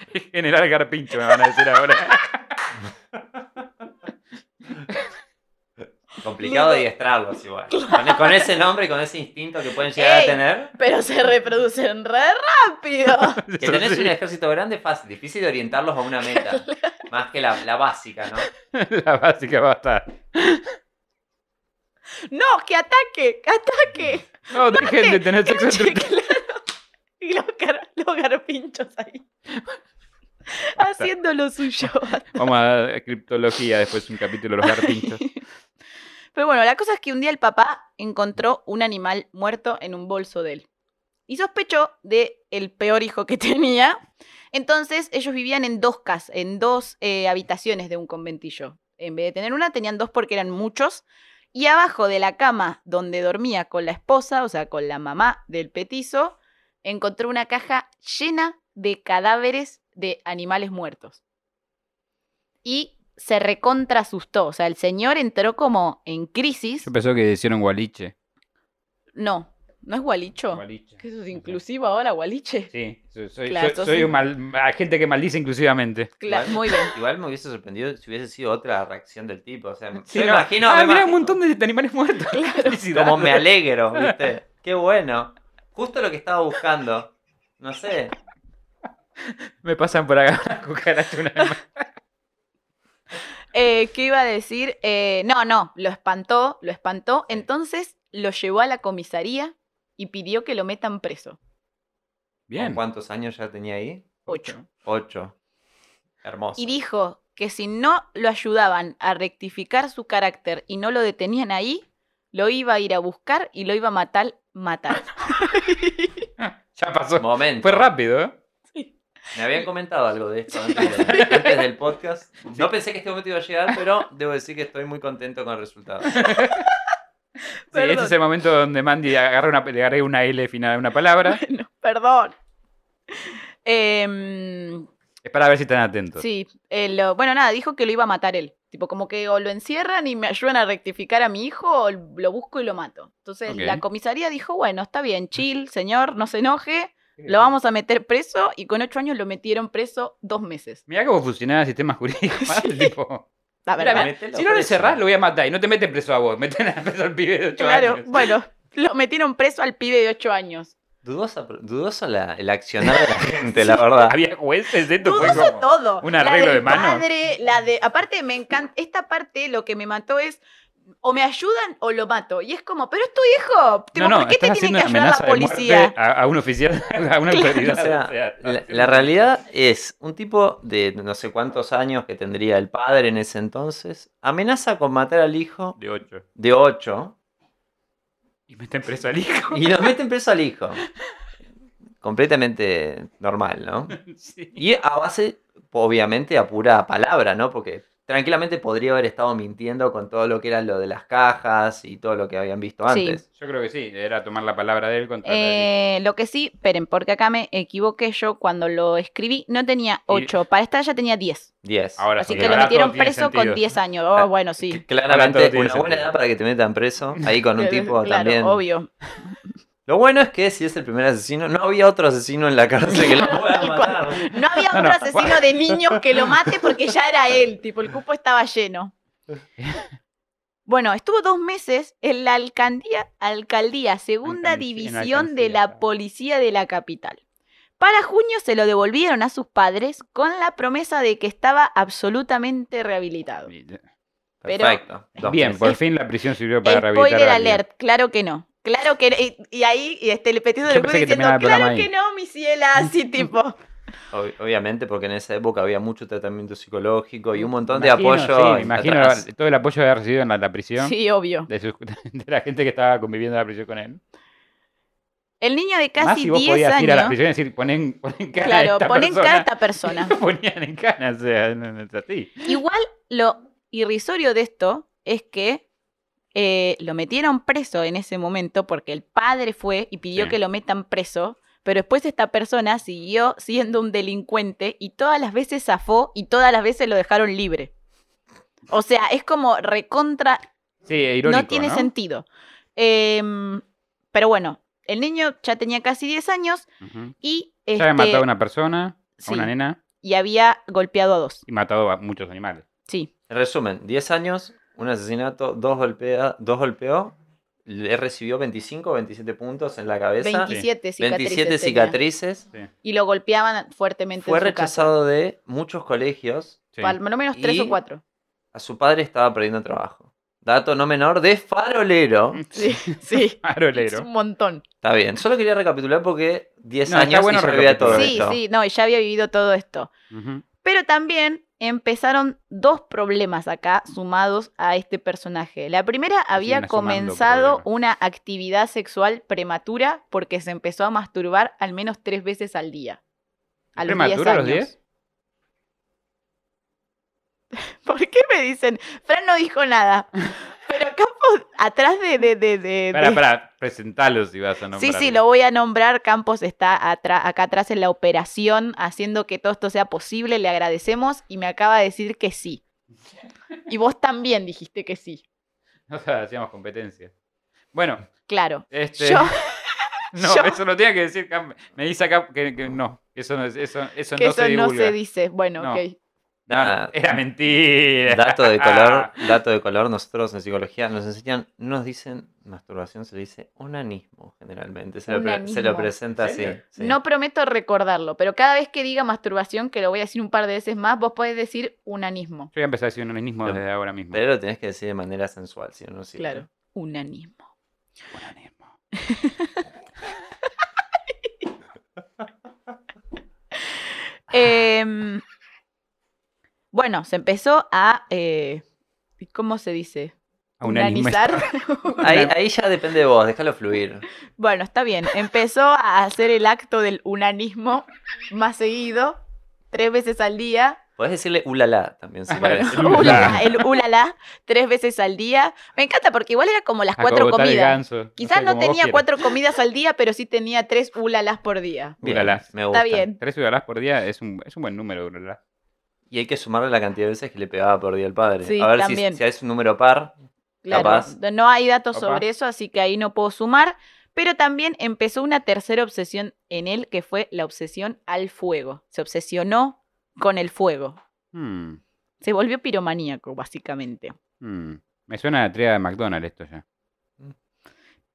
C: General Carpincho me van a decir ahora.
D: Complicado adiestrarlos igual. Con, con ese nombre y con ese instinto que pueden llegar
B: Ey.
D: a tener.
B: Pero se reproducen re rápido.
D: Que tenés
C: sí.
D: un ejército grande, fácil, difícil de orientarlos a una meta. Más que la, la básica, ¿no?
C: La básica va a estar.
B: No, que ataque, que ataque.
C: No, dejen de tener sexo entre
B: claro. Y los, gar- los garpinchos ahí. Haciendo lo suyo.
C: Vamos a criptología después un capítulo de los carpinchos.
B: Pero bueno, la cosa es que un día el papá encontró un animal muerto en un bolso de él. Y sospechó de el peor hijo que tenía. Entonces ellos vivían en dos casas, en dos eh, habitaciones de un conventillo. En vez de tener una, tenían dos porque eran muchos. Y abajo de la cama donde dormía con la esposa, o sea, con la mamá del petizo, encontró una caja llena de cadáveres de animales muertos. Y se recontra asustó. O sea, el señor entró como en crisis.
C: Yo pensé que hicieron gualiche.
B: No, ¿no es gualicho?
C: Gualiche.
B: ¿Qué eso es inclusivo ahora, gualiche?
C: Sí, soy, soy,
B: Claro,
C: soy-
B: sos
C: soy
B: un-
C: un mal, a gente que maldice inclusivamente.
B: Cla-
D: Igual-
B: muy bien.
D: Igual me hubiese sorprendido si hubiese sido otra reacción del tipo. O sea,
C: Sí,
D: yo
C: no.
D: imagino,
C: ah,
D: me
C: mira, un montón de, animales muertos.
D: Como me alegro, ¿viste? Qué bueno. Justo lo que estaba buscando. No sé.
C: Me pasan por acá una cucaracha una vez más.
B: Eh, ¿Qué iba a decir? Eh, no, no, lo espantó, lo espantó. Entonces lo llevó a la comisaría y pidió que lo metan preso.
C: Bien.
D: ¿Con ¿Cuántos años ya tenía ahí?
B: Ocho.
D: Ocho. Hermoso.
B: Y dijo que si no lo ayudaban a rectificar su carácter y no lo detenían ahí, lo iba a ir a buscar y lo iba a matar, matar.
C: Ya pasó.
D: Momento.
C: Fue rápido, ¿eh?
D: Me habían comentado algo de esto antes, de- antes del podcast. No pensé que este momento iba a llegar, pero debo decir que estoy muy contento con el resultado.
C: Sí, este es el momento donde Mandy agarra una, le agarré una L final a una palabra.
B: Bueno, perdón. Em,
C: Es para ver si están atentos.
B: sí, eh, lo- bueno, nada, dijo que lo iba a matar él. Tipo, como que o lo encierran y me ayudan a rectificar a mi hijo o lo busco y lo mato. Entonces la comisaría dijo, bueno, está bien, chill, señor, no se enoje, lo vamos a meter preso y con ocho años lo metieron preso dos meses.
C: Mirá cómo funcionaba el sistema jurídico. tipo,
B: La verdad.
C: mira, si no lo
D: preso.
C: encerrás, lo voy a matar. Y no te meten preso a vos, meten a preso al pibe de 8
B: Claro,
C: años.
B: bueno, lo metieron preso al pibe de ocho años.
D: Dudosa, dudoso la- el accionar de la gente, la verdad.
C: Había jueces, esto fue
B: Dudoso
C: como...
B: todo.
C: un
B: La
C: arreglo
B: del
C: de manos.
B: Padre, la de, aparte me encanta, esta parte lo que me mató es o me ayudan o lo mato. Y es como, pero es tu hijo. Tipo,
C: No, no,
B: ¿Por qué te tiene que ayudar la policía?
C: a, a un oficial, a una autoridad.
D: O sea, la, la realidad es un tipo de no sé cuántos años que tendría el padre en ese entonces, amenaza con matar al hijo
C: De 8.
D: de 8
C: Y meten preso al hijo.
D: y lo meten preso al hijo. Completamente normal, ¿no?
C: Sí.
D: Y a base, obviamente, a pura palabra, ¿no? Porque tranquilamente podría haber estado mintiendo con todo lo que era lo de las cajas y todo lo que habían visto
B: Sí.
D: antes.
C: Yo creo que sí, era tomar la palabra de él contra la de
B: Eh, lo que sí, esperen, porque acá me equivoqué yo cuando lo escribí, no tenía 8, para esta ya tenía 10.
D: 10.
C: Ahora
B: Así
C: sí,
B: que lo metieron preso con
C: sentido.
B: 10 años.
D: Ah,
B: Oh, bueno, sí.
D: Claramente una buena
C: sentido.
D: edad para que te metan preso, ahí con un tipo
B: Claro,
D: también.
B: Obvio.
D: Lo bueno es que si es el primer asesino, no había otro asesino en la cárcel que lo pueda matar.
B: No había
C: No,
B: otro
C: no,
B: asesino de niños que lo mate porque ya era él. Tipo, el cupo estaba lleno. Bueno, estuvo dos meses en la alcaldía, alcaldía segunda división de la policía de la capital. Para junio se lo devolvieron a sus padres con la promesa de que estaba absolutamente rehabilitado. Pero-
D: Perfecto.
C: Bien,
D: meses.
C: por fin la prisión sirvió para rehabilitar
B: Spoiler
C: alguien.
B: alert, claro que no. Claro que y, y ahí y este, el petido del juez diciendo, claro que
C: ahí".
B: no, mi ciela, así tipo.
D: Ob- Obviamente, porque en esa época había mucho tratamiento psicológico y un montón de
C: Imagino,
D: apoyo.
C: sí, me imagino
D: atrás.
C: todo el apoyo que había recibido en la, la prisión.
B: Sí, obvio.
C: De, sus- de la gente que estaba conviviendo en la prisión con él.
B: El niño de
C: Más
B: casi
C: si vos
B: 10
C: podías ir a la
B: años.
C: prisión y decir, ponen, ponen cara a
B: Claro,
C: esta
B: ponen
C: persona.
B: cara a esta persona.
C: ponían en cana, o sea, no, no es así.
B: Igual lo irrisorio de esto es que eh, lo metieron preso en ese momento porque el padre fue y pidió
C: Sí.
B: que lo metan preso, pero después esta persona siguió siendo un delincuente y todas las veces zafó y todas las veces lo dejaron libre. O sea, es como recontra
C: Sí, irónico,
B: no tiene
C: ¿no?
B: sentido. Em, pero bueno, el niño ya tenía casi 10 años y,
C: Ya había
B: este,
C: matado a una persona,
B: sí.
C: a una nena,
B: y había golpeado a dos.
C: y matado a muchos animales.
B: Sí,
D: En resumen, 10 años, un asesinato, dos, golpea, dos golpeó, le recibió 25 o 27 puntos en la cabeza,
B: 27 cicatrices.
D: 27
B: tenía.
D: cicatrices.
C: Sí,
B: Y lo golpeaban fuertemente
D: Fue
B: en su
D: rechazado de muchos colegios.
C: sí.
B: Al menos tres o cuatro.
D: A su padre estaba perdiendo trabajo. Dato no menor de farolero.
B: Sí, sí. Es
C: Farolero.
B: un montón.
D: Está bien, solo quería recapitular porque 10
C: No, está
D: años
C: bueno
D: y ya había todo.
B: Sí,
D: esto.
B: sí, no, y ya había vivido todo esto. Pero también empezaron dos problemas acá sumados a este personaje. La primera había comenzado una actividad sexual prematura porque se empezó a masturbar al menos tres veces al día. A los 10
C: ¿Prematura a los
B: años.
C: 10?
B: ¿Por qué me dicen? Fran no dijo nada. Pero Campos, atrás de. de, de, de-
C: Para, para, presentalo si vas a
B: Sí,
C: nombrar.
B: sí, lo voy a nombrar. Campos está acá atrás en la operación, haciendo que todo esto sea posible. Le agradecemos y me acaba de decir que sí. Y vos también dijiste que sí.
C: O sea, hacíamos competencia. Bueno,
B: Claro.
C: este...
B: Yo,
C: No,
B: yo-
C: eso lo tenía que decir Me dice acá que, que no, eso no, es- eso, eso
B: que
C: no
B: eso
C: se
B: no
C: divulga.
B: se dice. Bueno,
C: No.
B: ok.
C: No,
D: Ah,
C: era mentira.
D: Dato de color, dato de color, nosotros en psicología nos enseñan, no nos dicen masturbación, se le dice onanismo generalmente, se, lo, se lo presenta
C: ¿En
D: así. sí.
B: No prometo recordarlo, pero cada vez que diga masturbación, que lo voy a decir un par de veces más, vos podés decir unanismo.
C: Yo voy a empezar a decir un onanismo
D: Pero-
C: desde ahora mismo.
D: Pero lo tenés que decir de manera sensual, si no, sirve.
B: Claro. Unanismo.
C: Onanismo.
B: Em, bueno, se empezó a... eh, ¿Cómo se dice?
C: A unanimizar.
B: Unanizar.
D: Ahí, ahí ya depende de vos, déjalo fluir.
B: Bueno, está bien. Empezó a hacer el acto del unanismo más seguido, tres veces al día.
D: Podés decirle ulala también si
C: el ulala.
B: El ulala, tres veces al día. Me encanta porque igual era como las cuatro comidas.
C: Ganso,
B: Quizás
C: sé,
B: no, tenía cuatro comidas al día, pero sí tenía tres ulalas por día.
D: Bien,
C: Ulalás.
D: me gusta.
B: Está bien.
C: Tres ciudadanas por día es un, es un buen número, ulalá.
D: Y hay que sumarle la cantidad de veces que le pegaba por día el padre.
B: Sí,
D: a ver si,
B: también.
D: si es un número par.
B: Claro,
D: Capaz.
B: no hay datos
C: Opa.
B: sobre eso, así que ahí no puedo sumar. Pero también empezó una tercera obsesión en él, que fue la obsesión al fuego. Se obsesionó con el fuego.
C: Hmm,
B: Se volvió piromaníaco, básicamente.
C: hmm. Me suena a la tríada de McDonald's esto ya.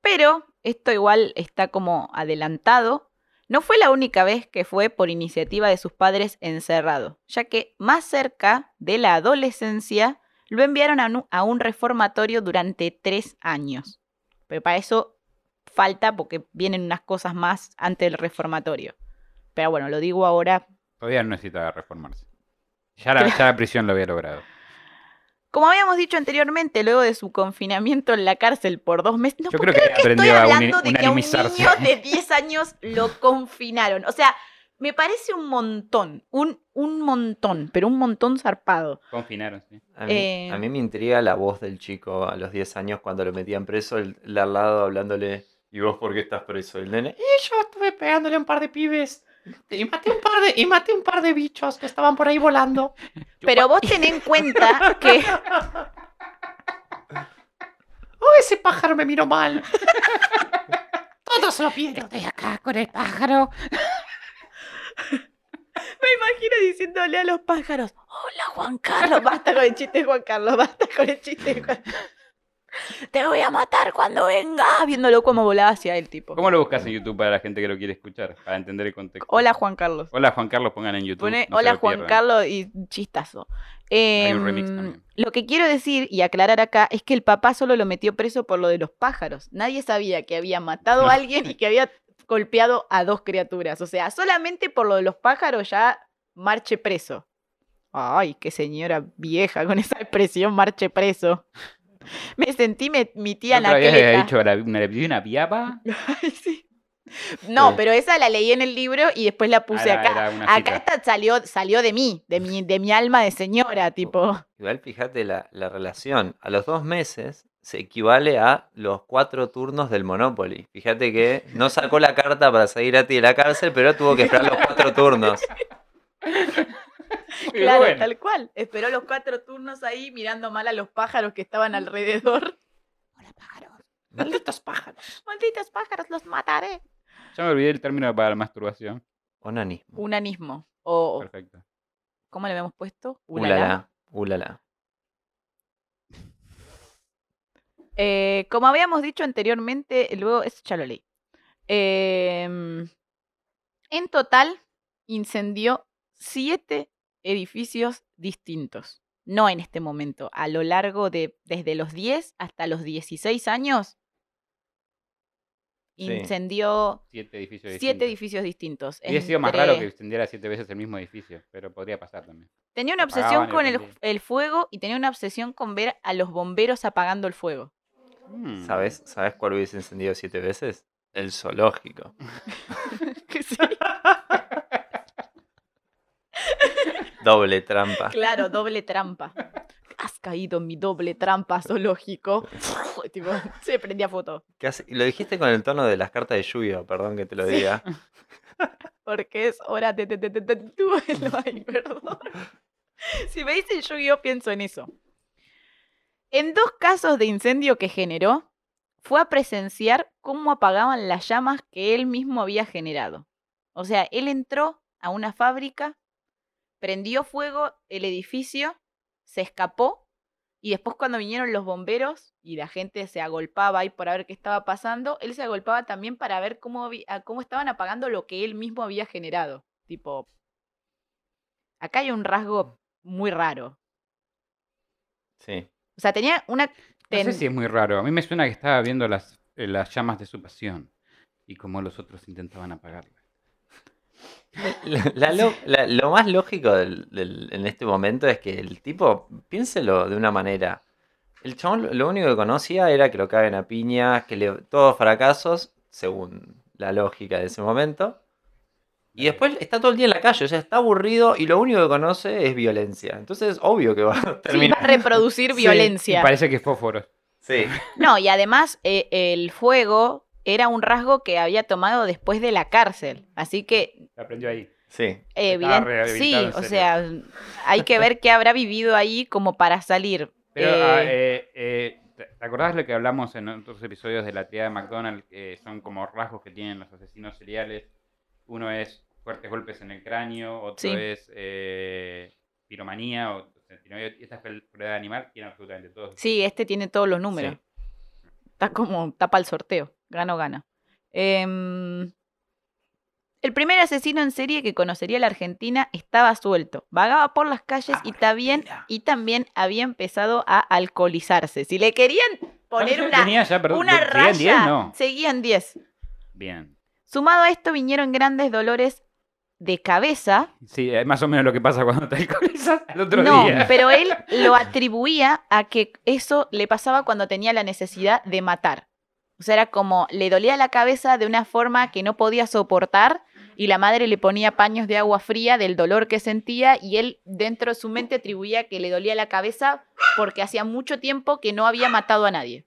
B: Pero esto igual está como adelantado. No fue la única vez que fue por iniciativa de sus padres encerrado, ya que más cerca de la adolescencia lo enviaron a un, a un reformatorio durante tres años. Pero para eso falta porque vienen unas cosas más antes del reformatorio. Pero bueno, lo digo ahora.
C: Todavía no necesita reformarse. Ya la, ya la prisión lo había logrado.
B: Como habíamos dicho anteriormente, luego de su confinamiento en la cárcel por dos meses, no
C: Yo creo que
B: que estoy hablando de que a un niño de 10 años lo confinaron. O sea, me parece un montón, un, un montón, pero un montón zarpado.
C: Confinaron, sí.
D: A mí,
B: Eh.
D: a mí me intriga la voz del chico a los 10 años cuando lo metían preso, el, el al lado hablándole. ¿Y vos por qué estás preso? El nene. Y yo estuve pegándole a un par de pibes. Y maté un par de, y maté un par de bichos que estaban por ahí volando.
B: Pero vos ten en cuenta que
E: Oh, ese pájaro me miró mal. Todos lo vieron de acá con el pájaro.
B: me imagino diciéndole a los pájaros, hola Juan Carlos, basta con el chiste de Juan Carlos, basta con el chiste de Juan Te voy a matar cuando venga, viéndolo como volaba hacia el tipo.
C: ¿Cómo lo buscas en YouTube para la gente que lo quiere escuchar? Para entender el contexto.
B: Hola Juan Carlos.
C: Hola Juan Carlos, pongan en YouTube.
B: Pone
C: no se
B: hola Juan
C: pierdan.
B: Carlos y chistazo.
C: Hay un remix
B: Em,
C: también.
B: Lo que quiero decir y aclarar acá es que el papá solo lo metió preso por lo de los pájaros. Nadie sabía que había matado a alguien y que había golpeado a dos criaturas. O sea, solamente por lo de los pájaros ya marche preso. Ay, qué señora vieja con esa expresión marche preso. Me sentí me- mi tía
C: ¿No otra vez
B: Anaqueleta.
C: había dicho la- una?
B: Ay, sí. No,
D: Sí.
B: pero esa la leí en el libro y después la puse
C: era-
B: acá.
C: era
B: Acá esta salió, salió de mí, de mi, de mi alma de señora, tipo.
D: Igual fíjate la, la relación. A los dos meses se equivale a los cuatro turnos del Monopoly. Fíjate que no sacó la carta para salir a ti de la cárcel, pero tuvo que esperar los cuatro turnos.
B: Claro,
C: bueno.
B: tal cual. Esperó los cuatro turnos ahí mirando mal a los pájaros que estaban alrededor.
E: Hola, pájaro. Malditos pájaros.
B: Malditos pájaros, los mataré.
C: Ya me olvidé el término para la masturbación.
D: Onanismo.
B: Unanismo. O,
C: Perfecto.
B: ¿cómo le habíamos puesto? Ulala.
D: Ulala.
B: Eh, como habíamos dicho anteriormente, luego, eso ya lo leí. Em, en total, incendió siete edificios distintos. No en este momento, a lo largo de desde los 10 hasta los 16 años,
D: Sí.
B: incendió
C: Siete edificios
B: siete
C: distintos.
B: edificios distintos.
C: Sido más raro que extendiera siete veces el mismo edificio, pero podría pasar también.
B: Tenía una obsesión con el, fuego y tenía una obsesión con ver a los bomberos apagando el fuego.
C: Mm.
D: ¿Sabes, ¿Sabes cuál hubiese encendido siete veces? El zoológico.
B: Sí,
D: Doble trampa.
B: claro, doble trampa. Has caído en mi doble trampa zoológico. Tipo, se prendía foto.
D: ¿Qué hace? Lo dijiste con el tono de las cartas de lluvia, perdón que te lo diga.
B: Porque es hora de, duelo. Ay, perdón. Si me dicen yo pienso en eso. En dos casos de incendio que generó, fue a presenciar cómo apagaban las llamas que él mismo había generado. O sea, él entró a una fábrica, prendió fuego el edificio, se escapó y después cuando vinieron los bomberos y la gente se agolpaba ahí para ver qué estaba pasando, él se agolpaba también para ver cómo, cómo estaban apagando lo que él mismo había generado. Tipo, acá hay un rasgo muy raro.
D: Sí.
B: O sea, tenía una...
C: No sé si es muy raro. A mí me suena que estaba viendo las, eh, las llamas de su pasión y cómo los otros intentaban apagarlas.
D: La- la lo, la- lo más lógico del- del- en este momento es que el tipo, piénselo de una manera. El chabón lo- lo único que conocía era que lo caguen a piñas, que le, todos fracasos, según la lógica de ese momento. Y después está todo el día en la calle, o sea, está aburrido y lo único que conoce es violencia. Entonces, obvio que va a
B: Sí, va
D: terminar.
B: a reproducir
C: Y
B: violencia.
C: parece que es fósforos.
D: Sí.
B: No, y además eh, el fuego era un rasgo que había tomado después de la cárcel. Así que,
C: aprendió ahí.
D: Sí.
B: evidente, sí, o sea, hay que ver qué habrá vivido ahí como para salir.
C: Pero,
B: Eh,
C: ah, eh, eh, ¿te acordás lo que hablamos en otros episodios de la tía de McDonald's? Que son como rasgos que tienen los asesinos seriales. Uno es fuertes golpes en el cráneo, otro
B: Sí.
C: es eh, piromanía, o, o sea, tiroide- esta crueldad animal, tiene absolutamente todos.
B: Sí, este tiene todos los números. Está como tapa el sorteo. Gano, gana. Em, el primer asesino en serie que conocería la Argentina estaba suelto. Vagaba por las calles y también, y también había empezado a alcoholizarse. Si le querían poner
C: ¿Cuántos
B: una,
C: ya? Perdón,
B: una
C: ¿seguían
B: raya,
C: 10? No.
B: seguían 10.
C: Bien.
B: Sumado a esto vinieron grandes dolores de cabeza.
C: Sí, es más o menos lo que pasa cuando te alcoholizas al otro
B: no,
C: día.
B: pero él lo atribuía a que eso le pasaba cuando tenía la necesidad de matar. O sea, era como le dolía la cabeza de una forma que no podía soportar y la madre le ponía paños de agua fría del dolor que sentía y él dentro de su mente atribuía que le dolía la cabeza porque hacía mucho tiempo que no había matado a nadie.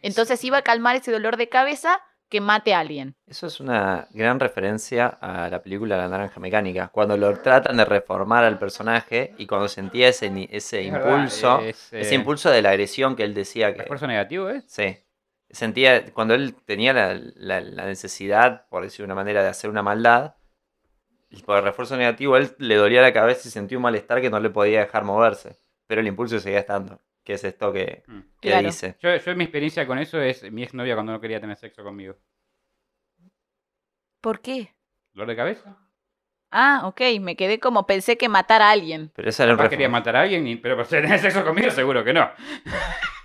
B: Entonces iba a calmar ese dolor de cabeza que mate a alguien.
D: Eso es una gran referencia a la película La Naranja Mecánica, cuando lo tratan de reformar al personaje y cuando sentía ese, ese
C: Es verdad,
D: impulso,
C: es,
D: ese
C: eh,
D: impulso de la agresión que él decía que...
C: ¿Refuerzo negativo es?
D: Sí, sentía, cuando él tenía la, la- la necesidad, por decir una manera, de hacer una maldad, y por el refuerzo negativo, él le dolía la cabeza y sentía un malestar que no le podía dejar moverse, pero el impulso seguía estando, que es esto que,
C: Mm.
D: que
B: Claro.
D: dice.
C: Yo, yo mi experiencia con eso es mi exnovia cuando no quería tener sexo conmigo.
B: ¿Por qué?
C: ¿Dolor de cabeza?
B: Ah, ok, me quedé como pensé que matar a alguien.
D: Pero eso era un
C: quería matar a alguien, pero por tener sexo conmigo seguro que no.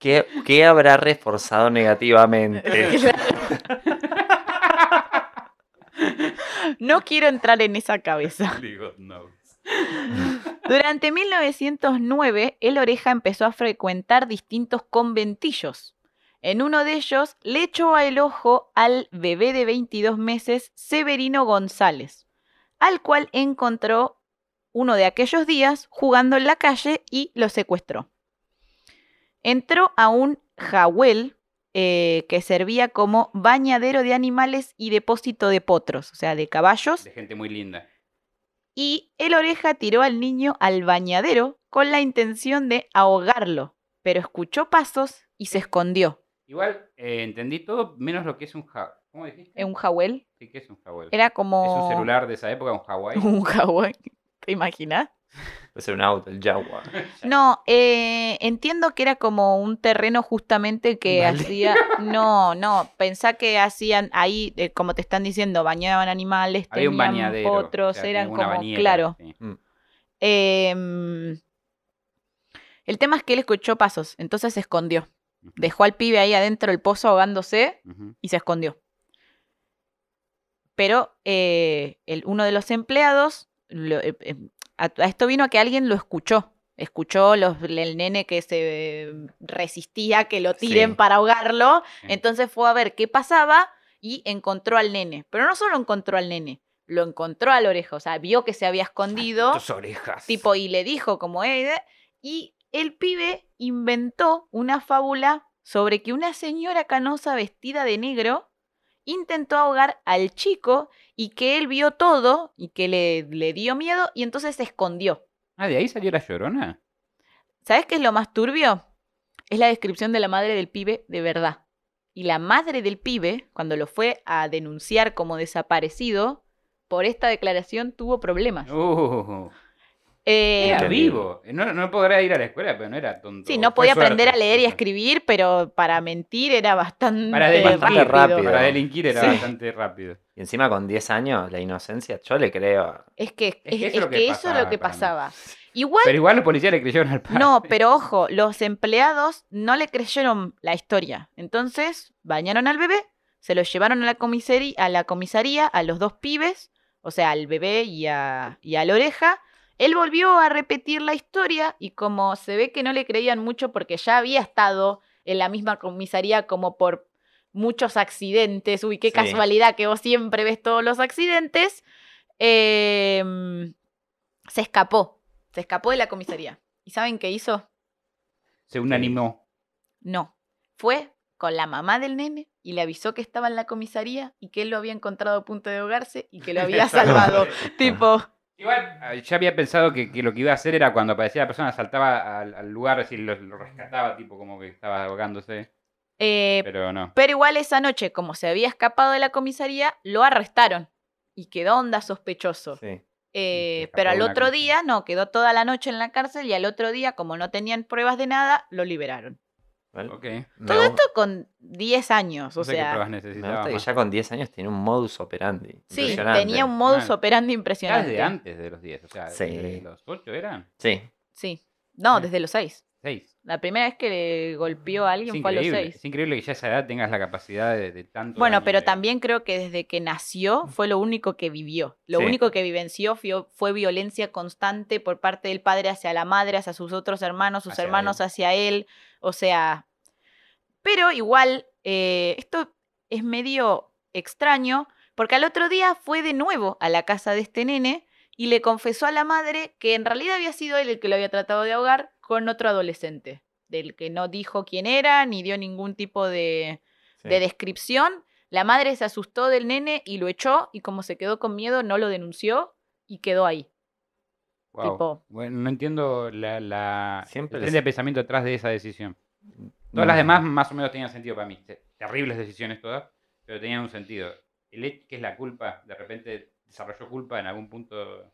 D: ¿Qué, qué habrá reforzado negativamente?
B: No quiero entrar en esa cabeza. Durante 1909, el Oreja empezó a frecuentar distintos conventillos. En uno de ellos le echó el ojo al bebé de 22 meses, Severino González, al cual encontró uno de aquellos días jugando en la calle y lo secuestró. Entró a un jahuel eh, que servía como bañadero de animales y depósito de potros, o sea, de caballos,
C: De gente muy linda.
B: y el oreja tiró al niño al bañadero con la intención de ahogarlo, pero escuchó pasos y se escondió.
C: Igual eh, entendí todo menos lo que es un ja... ¿Cómo dijiste?
B: En un jahuel
C: Sí, ¿qué es un Huawei?
B: era como
C: ¿Es un celular de esa época, un Huawei?
B: un jahuel. ¿Te imaginas?
D: Puede ser un auto, el Jaguar.
B: No, eh, entiendo que era como un terreno justamente que hacía. No, no, pensá que hacían ahí, eh, como te están diciendo, bañaban animales,
C: Había un
B: tenían
C: bañadero.
B: potros,
C: o sea,
B: eran como,
C: bañera,
B: claro.
C: sí.
B: Em, el tema es que él escuchó pasos, entonces se escondió. Dejó al pibe ahí adentro del pozo ahogándose y se escondió. Pero eh, el, uno de los empleados, lo- eh, a, a esto vino a que alguien lo escuchó. Escuchó los, el nene que se resistía que lo tiren
D: Sí.
B: para ahogarlo. Entonces fue a ver qué pasaba y encontró al nene. Pero no solo encontró al nene, lo encontró al oreja. O sea, vio que se había escondido.
C: Tus orejas.
B: Tipo, y le dijo como, "Eh, eh", y el pibe inventó una fábula sobre que una señora canosa vestida de negro intentó ahogar al chico y que él vio todo y que le, le dio miedo y entonces se escondió.
C: Ah, ¿de ahí salió la llorona?
B: ¿Sabes qué es lo más turbio? Es la descripción de la madre del pibe de verdad. Y la madre del pibe, cuando lo fue a denunciar como desaparecido, por esta declaración tuvo problemas.
C: Uh,
B: Eh,
C: era vivo. No, no podrá ir a la escuela, pero no era tonto.
B: Sí, no podía aprender a leer y a escribir, pero para mentir era bastante,
C: Para delinquir,
D: Bastante rápido.
C: Para delinquir era
B: Sí.
C: bastante rápido.
D: Y encima con 10 años, la inocencia, yo le creo.
B: Es que,
C: Es que
B: es,
C: eso es lo que
B: eso es lo pasaba. Igual,
C: Pero igual los policías le creyeron al padre.
B: no, pero ojo, los empleados no le creyeron la historia. Entonces, bañaron al bebé, se lo llevaron a la comisaría, a la comisaría, a los dos pibes, o sea, al bebé y a, y a la oreja. Él volvió a repetir la historia y como se ve que no le creían mucho porque ya había estado en la misma comisaría como por muchos accidentes, uy, qué
D: Sí.
B: casualidad que vos siempre ves todos los accidentes, em, se escapó, se escapó de la comisaría. ¿Y saben qué hizo?
C: Se unanimó.
B: No, fue con la mamá del nene y le avisó que estaba en la comisaría y que él lo había encontrado a punto de ahogarse y que lo había salvado. tipo,
C: Igual, ah, ya había pensado que, que lo que iba a hacer era cuando aparecía la persona, saltaba al, al lugar, es decir, lo, lo rescataba, tipo como que estaba ahogándose.
B: eh,
C: Pero no.
B: pero igual esa noche, como se había escapado de la comisaría, lo arrestaron y quedó onda sospechoso.
D: Sí.
B: Eh, pero al otro día, no, quedó toda la noche en la cárcel y al otro día, como no tenían pruebas de nada, lo liberaron.
D: ¿Vale?
C: Ok.
D: Me
B: Todo esto con 10 años, o
C: No sé qué
B: sea,
D: Me gusta que
C: más.
D: ya con 10 años tiene un modus operandi.
B: sí, tenía un modus
C: Mal.
B: operandi impresionante.
C: desde antes de los 10, o sea,
D: Sí.
C: desde los 8 eran.
D: Sí.
B: Sí, no,
C: Sí.
B: desde los 6.
C: 6.
B: La primera vez que le golpeó a alguien fue a los 6.
C: es increíble que ya a esa edad tengas la capacidad de, de tanto.
B: Bueno, pero
C: de-
B: también creo que desde que nació fue lo único que vivió. Lo
D: Sí.
B: único que vivenció fue, fue violencia constante por parte del padre hacia la madre, hacia sus otros hermanos, sus
C: Hacia
B: hermanos
C: él.
B: hacia él. O sea, pero igual, eh, esto es medio extraño, porque al otro día fue de nuevo a la casa de este nene y le confesó a la madre que en realidad había sido él el que lo había tratado de ahogar con otro adolescente, del que no dijo quién era ni dio ningún tipo de,
D: sí.
B: de descripción. La madre se asustó del nene y lo echó y como se quedó con miedo no lo denunció y quedó ahí. Tipo-
C: Bueno, no entiendo la, la
D: Siempre
C: el
D: les-
C: pensamiento detrás de esa decisión. Todas las demás más o menos tenían sentido para mí. Te- Terribles decisiones todas, pero tenían un sentido. El hecho que es la culpa, de repente desarrolló culpa en algún punto.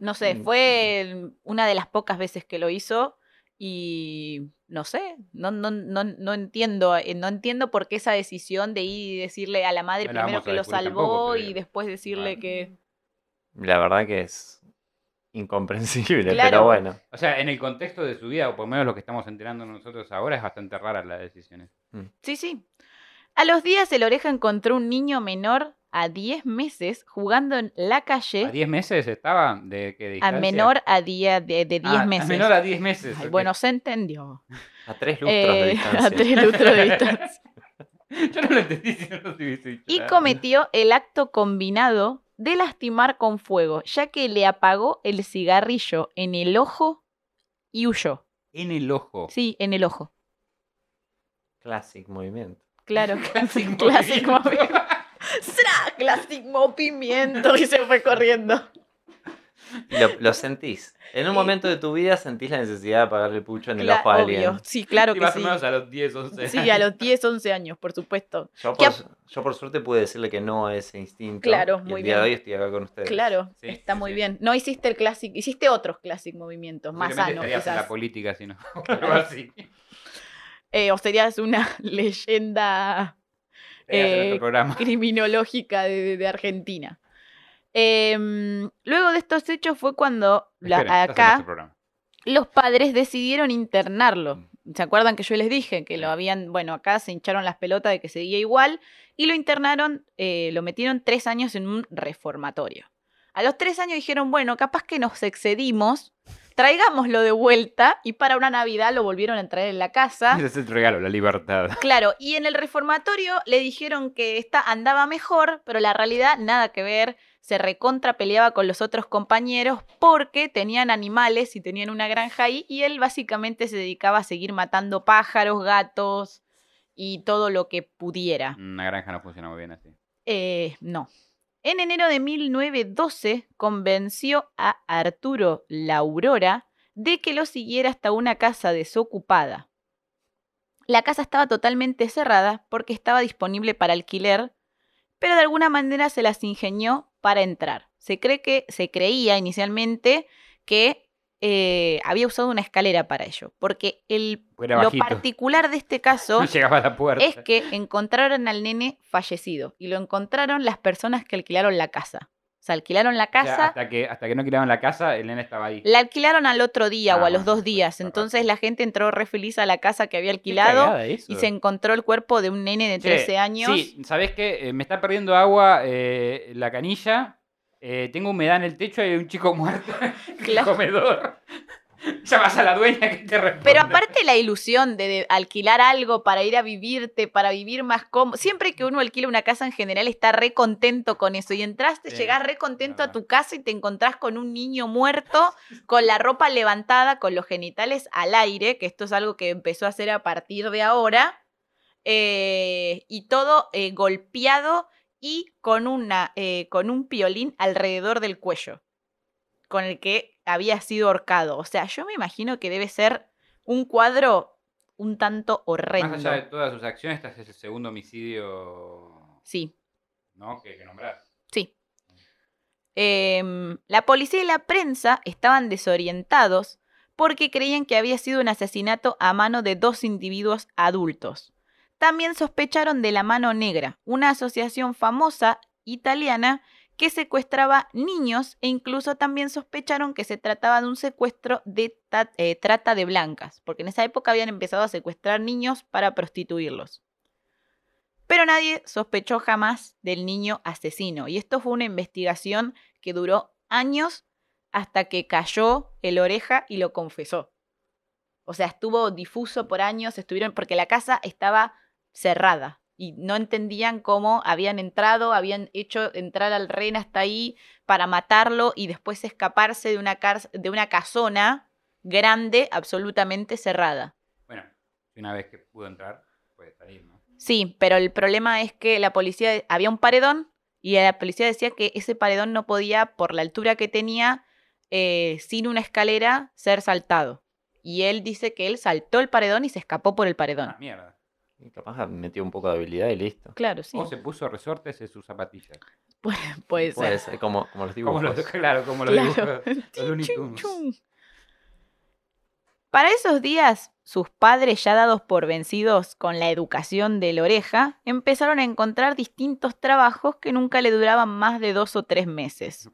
B: No sé,
D: Mm.
B: fue una de las pocas veces que lo hizo y no sé, no, no, no, no entiendo, eh, no entiendo por qué esa decisión de ir y decirle a la madre
C: No
B: primero que lo salvó
C: tampoco, pero-
B: y después decirle que...
D: La verdad que es incomprensible,
B: Claro.
D: pero bueno.
C: O sea, en el contexto de su vida, o por lo menos lo que estamos enterando nosotros ahora, es bastante rara la decisión.
B: Sí, sí. A los días el oreja encontró un niño menor a 10 meses jugando en la calle.
C: ¿A 10 meses estaba? ¿De qué
B: A
C: distancia?
B: menor a día de, de 10
C: Ah, a
B: meses.
C: menor a 10 meses.
B: Ay,
C: ok.
B: bueno, se entendió.
D: A tres lustros de
B: Eh,
D: distancia.
B: a tres lustros de distancia.
C: Yo no lo entendí si no lo hubiese dicho
B: Y
C: nada.
B: cometió el acto combinado de lastimar con fuego, ya que le apagó el cigarrillo en el ojo y huyó.
C: En el ojo.
B: Sí, en el ojo.
D: Classic movimiento.
B: Claro.
C: Clásico
B: Classic
C: movimiento.
B: movimiento. ¡Sra! Classic movimiento. Y se fue corriendo.
D: Lo, lo sentís. En un momento de tu vida sentís la necesidad de apagarle el pucho en el ojo a alguien.
B: obvio. Sí, claro
C: Sí,
B: que
C: más
B: sí.
C: o menos a los 10, 11
B: Sí, a los 10, 11 años, por supuesto.
D: Yo
B: ¿Qué
D: por,
B: ap-
D: yo por suerte pude decirle que no a ese instinto.
B: Claro,
D: y
B: muy
D: el día
B: bien.
D: de hoy estoy acá con ustedes.
B: Claro,
C: Sí,
B: está
C: sí,
B: muy
C: sí.
B: bien. No hiciste el clásico, hiciste otros classic movimientos, más sanos
C: estarías en
B: quizás.
C: la política, si no. Algo así.
B: Eh, o serías una leyenda Eh,
C: otro programa.
B: criminológica de, de Argentina. Em, luego de estos hechos fue cuando la-
C: Esperen,
B: acá los padres decidieron internarlo.
C: Mm.
B: ¿Se acuerdan que yo les dije que lo habían, bueno, acá se hincharon las pelotas de que seguía igual y lo internaron, eh, lo metieron tres años en un reformatorio. A los tres años dijeron, bueno, capaz que nos excedimos, traigámoslo de vuelta y para una Navidad lo volvieron a traer en la casa.
C: Ese es el regalo, la libertad.
B: Claro, y en el reformatorio le dijeron que esta andaba mejor, pero la realidad nada que ver. Se recontra peleaba con los otros compañeros porque tenían animales y tenían una granja ahí y él básicamente se dedicaba a seguir matando pájaros, gatos y todo lo que pudiera.
C: Una granja no funciona muy bien así.
B: Eh, no. En enero de 1912 convenció a Arturo La Aurora de que lo siguiera hasta una casa desocupada. La casa estaba totalmente cerrada porque estaba disponible para alquiler, pero de alguna manera se las ingenió para entrar. Se cree que se creía inicialmente que eh, había usado una escalera para ello, porque el, lo particular de este caso
C: No llegaba a la puerta.
B: es que encontraron al nene fallecido y lo encontraron las personas que alquilaron la casa. O sea, alquilaron la
C: O sea,
B: casa,
C: hasta, que, hasta que no quitaban la casa, el nene estaba ahí.
B: la alquilaron al otro día o
C: Ah,
B: a los dos días. Entonces la gente entró re feliz a la casa que había alquilado y se encontró el cuerpo de un nene de
C: Che,
B: 13 años.
C: Sí, ¿sabés qué? Eh, me está perdiendo agua eh, la canilla. Eh, tengo humedad en el techo y hay un chico muerto en el comedor. Llamas a la dueña que te responde.
B: Pero aparte la ilusión de, de alquilar algo para ir a vivirte, para vivir más cómodo. Siempre que uno alquila una casa en general está re contento con eso. Y entraste,
C: Sí,
B: llegás re contento a tu casa y te encontrás con un niño muerto, con la ropa levantada, con los genitales al aire, que esto es algo que empezó a hacer a partir de ahora. eh, y todo eh, golpeado y con, una, eh, con un piolín alrededor del cuello, con el que había sido ahorcado. O sea, yo me imagino que debe ser un cuadro un tanto horrendo.
C: Más allá de todas sus acciones, este es el segundo homicidio
B: Sí,
C: ¿no? que, que nombrar.
B: sí. Em, la policía y la prensa estaban desorientados porque creían que había sido un asesinato a mano de dos individuos adultos. También sospecharon de la Mano Negra, una asociación famosa italiana que secuestraba niños e incluso también sospecharon que se trataba de un secuestro de eh, trata de blancas, porque en esa época habían empezado a secuestrar niños para prostituirlos. Pero nadie sospechó jamás del niño asesino, y esto fue una investigación que duró años hasta que cayó el oreja y lo confesó. O sea, estuvo difuso por años, estuvieron porque la casa estaba cerrada y no entendían cómo habían entrado, habían hecho entrar al rehén hasta ahí para matarlo y después escaparse de una, de una casona grande absolutamente cerrada.
C: Bueno, una vez que pudo entrar, puede salir, ¿no?
B: Sí, pero el problema es que la policía, había un paredón y la policía decía que ese paredón no podía, por la altura que tenía, eh, sin una escalera, ser saltado. Y él dice que él saltó el paredón y se escapó por el paredón.
C: Ah, mierda.
D: Y Capaz metió un poco de habilidad y listo.
B: Claro, sí.
C: O se puso resortes en sus zapatillas.
B: Puede, puede
D: Puede
B: ser.
D: ser como, como los dibujos.
C: Como los, claro, como los
B: Claro.
C: dibujos. Los.
B: Para esos días, sus padres, ya dados por vencidos con la educación de la oreja, empezaron a encontrar distintos trabajos que nunca le duraban más de dos o tres meses.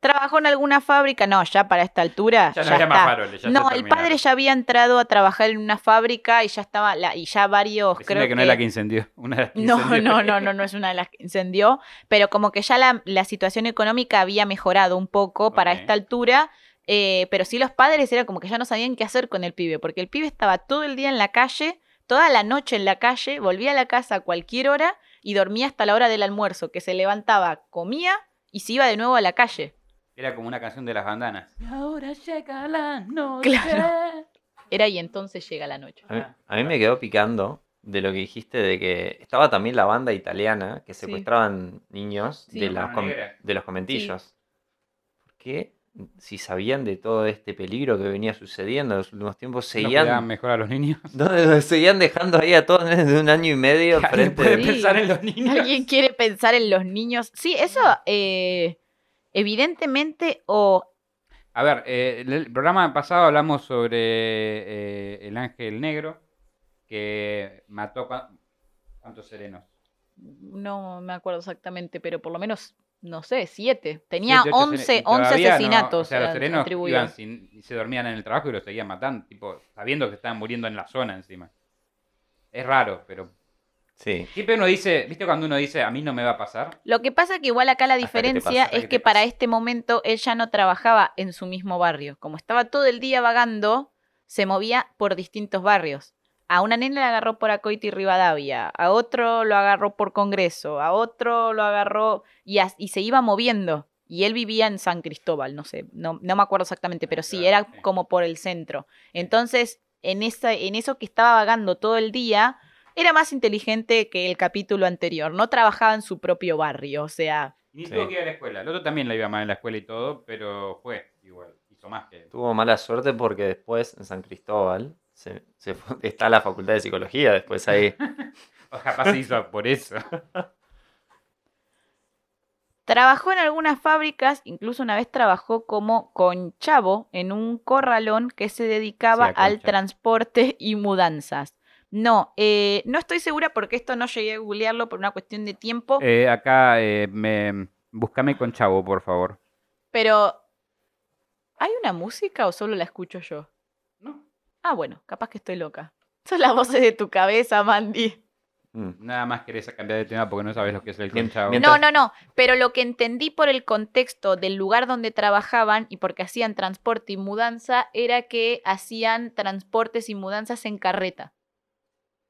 B: Trabajó en alguna fábrica, no, ya para esta altura.
C: Ya
B: Ya,
C: no había más
B: está.
C: faroles. ya se
B: no, el padre ya había entrado a trabajar en una fábrica y ya estaba, la, y ya varios,
C: Decime
B: creo
C: que no es la que incendió. Una de las que
B: no,
C: incendió.
B: no, no, no, no es una de las que incendió, pero como que ya la, la situación económica había mejorado un poco para esta altura, eh, pero sí los padres era como que ya no sabían qué hacer con el pibe, porque el pibe estaba todo el día en la calle, toda la noche en la calle, volvía a la casa a cualquier hora y dormía hasta la hora del almuerzo, que se levantaba, comía y se iba de nuevo a la calle.
C: Era como una canción de las bandanas. Ahora llega la noche.
B: Claro. Era y entonces llega la noche.
D: A mí, a mí me quedó picando de lo que dijiste de que estaba también la banda italiana que
B: Sí.
D: secuestraban niños
B: Sí.
D: de, las de los conventillos. ¿Por qué? Si sabían de todo este peligro que venía sucediendo en los últimos tiempos,
C: ¿No
D: seguían,
C: mejor a los niños?
D: no, seguían dejando ahí a todos nenes de un año y medio
C: ¿Alguien
D: frente
C: puede
B: Sí.
D: de...
C: pensar en los niños?
B: ¿Alguien quiere pensar en los niños? Sí, eso eh, evidentemente o
C: A ver, eh, el- programa pasado hablamos sobre eh, el ángel negro que mató cuántos serenos.
B: no me acuerdo exactamente, pero por lo menos, no sé, siete. Tenía
C: Siete, ocho
B: 11,
C: sere- y
B: 11
C: todavía no-
B: asesinatos.
C: o sea, los serenos iban sin- y se dormían en el trabajo y los seguían matando, tipo, sabiendo que estaban muriendo en la zona encima. Es raro, pero
D: Sí,
C: siempre uno dice, ¿viste cuando uno dice a mí no me va a pasar?
B: Lo que pasa que igual acá la
D: que
B: diferencia
D: pasa,
B: es
C: que
B: para este momento él ya no trabajaba en su mismo barrio. Como estaba todo el día vagando, se movía por distintos barrios. A una nena la agarró por Acoiti y Rivadavia, a otro lo agarró por Congreso, a otro lo agarró y, y se iba moviendo. Y él vivía en San Cristóbal, no sé, no, no me acuerdo exactamente, pero sí, era como por el centro. Entonces, en, esa, en eso que estaba vagando todo el día, era más inteligente que el capítulo anterior. No trabajaba en su propio barrio, o sea,
C: Y ni
D: Sí.
C: tuvo que ir a la escuela. El otro también le iba mal en la escuela y todo, pero fue igual. Hizo más que...
D: tuvo mala suerte porque después en San Cristóbal se, se fue- está la facultad de psicología después ahí.
C: O capaz se hizo por eso.
B: Trabajó en algunas fábricas, incluso una vez trabajó como conchavo en un corralón que se dedicaba
C: Sí,
B: al transporte y mudanzas. No, eh, no estoy segura porque esto no llegué a googlearlo por una cuestión de tiempo,
C: Eh, acá, eh, me... búscame con Chavo, por favor.
B: pero ¿hay una música o solo la escucho yo?
C: No.
B: Ah, bueno, capaz que estoy loca. Son las voces de tu cabeza, Mandy.
D: Mm.
C: Nada más querés cambiar de tema porque no sabes lo que es el conchavo.
B: No, no, no. Pero lo que entendí por el contexto del lugar donde trabajaban y porque hacían transporte y mudanza era que hacían transportes y mudanzas en carreta.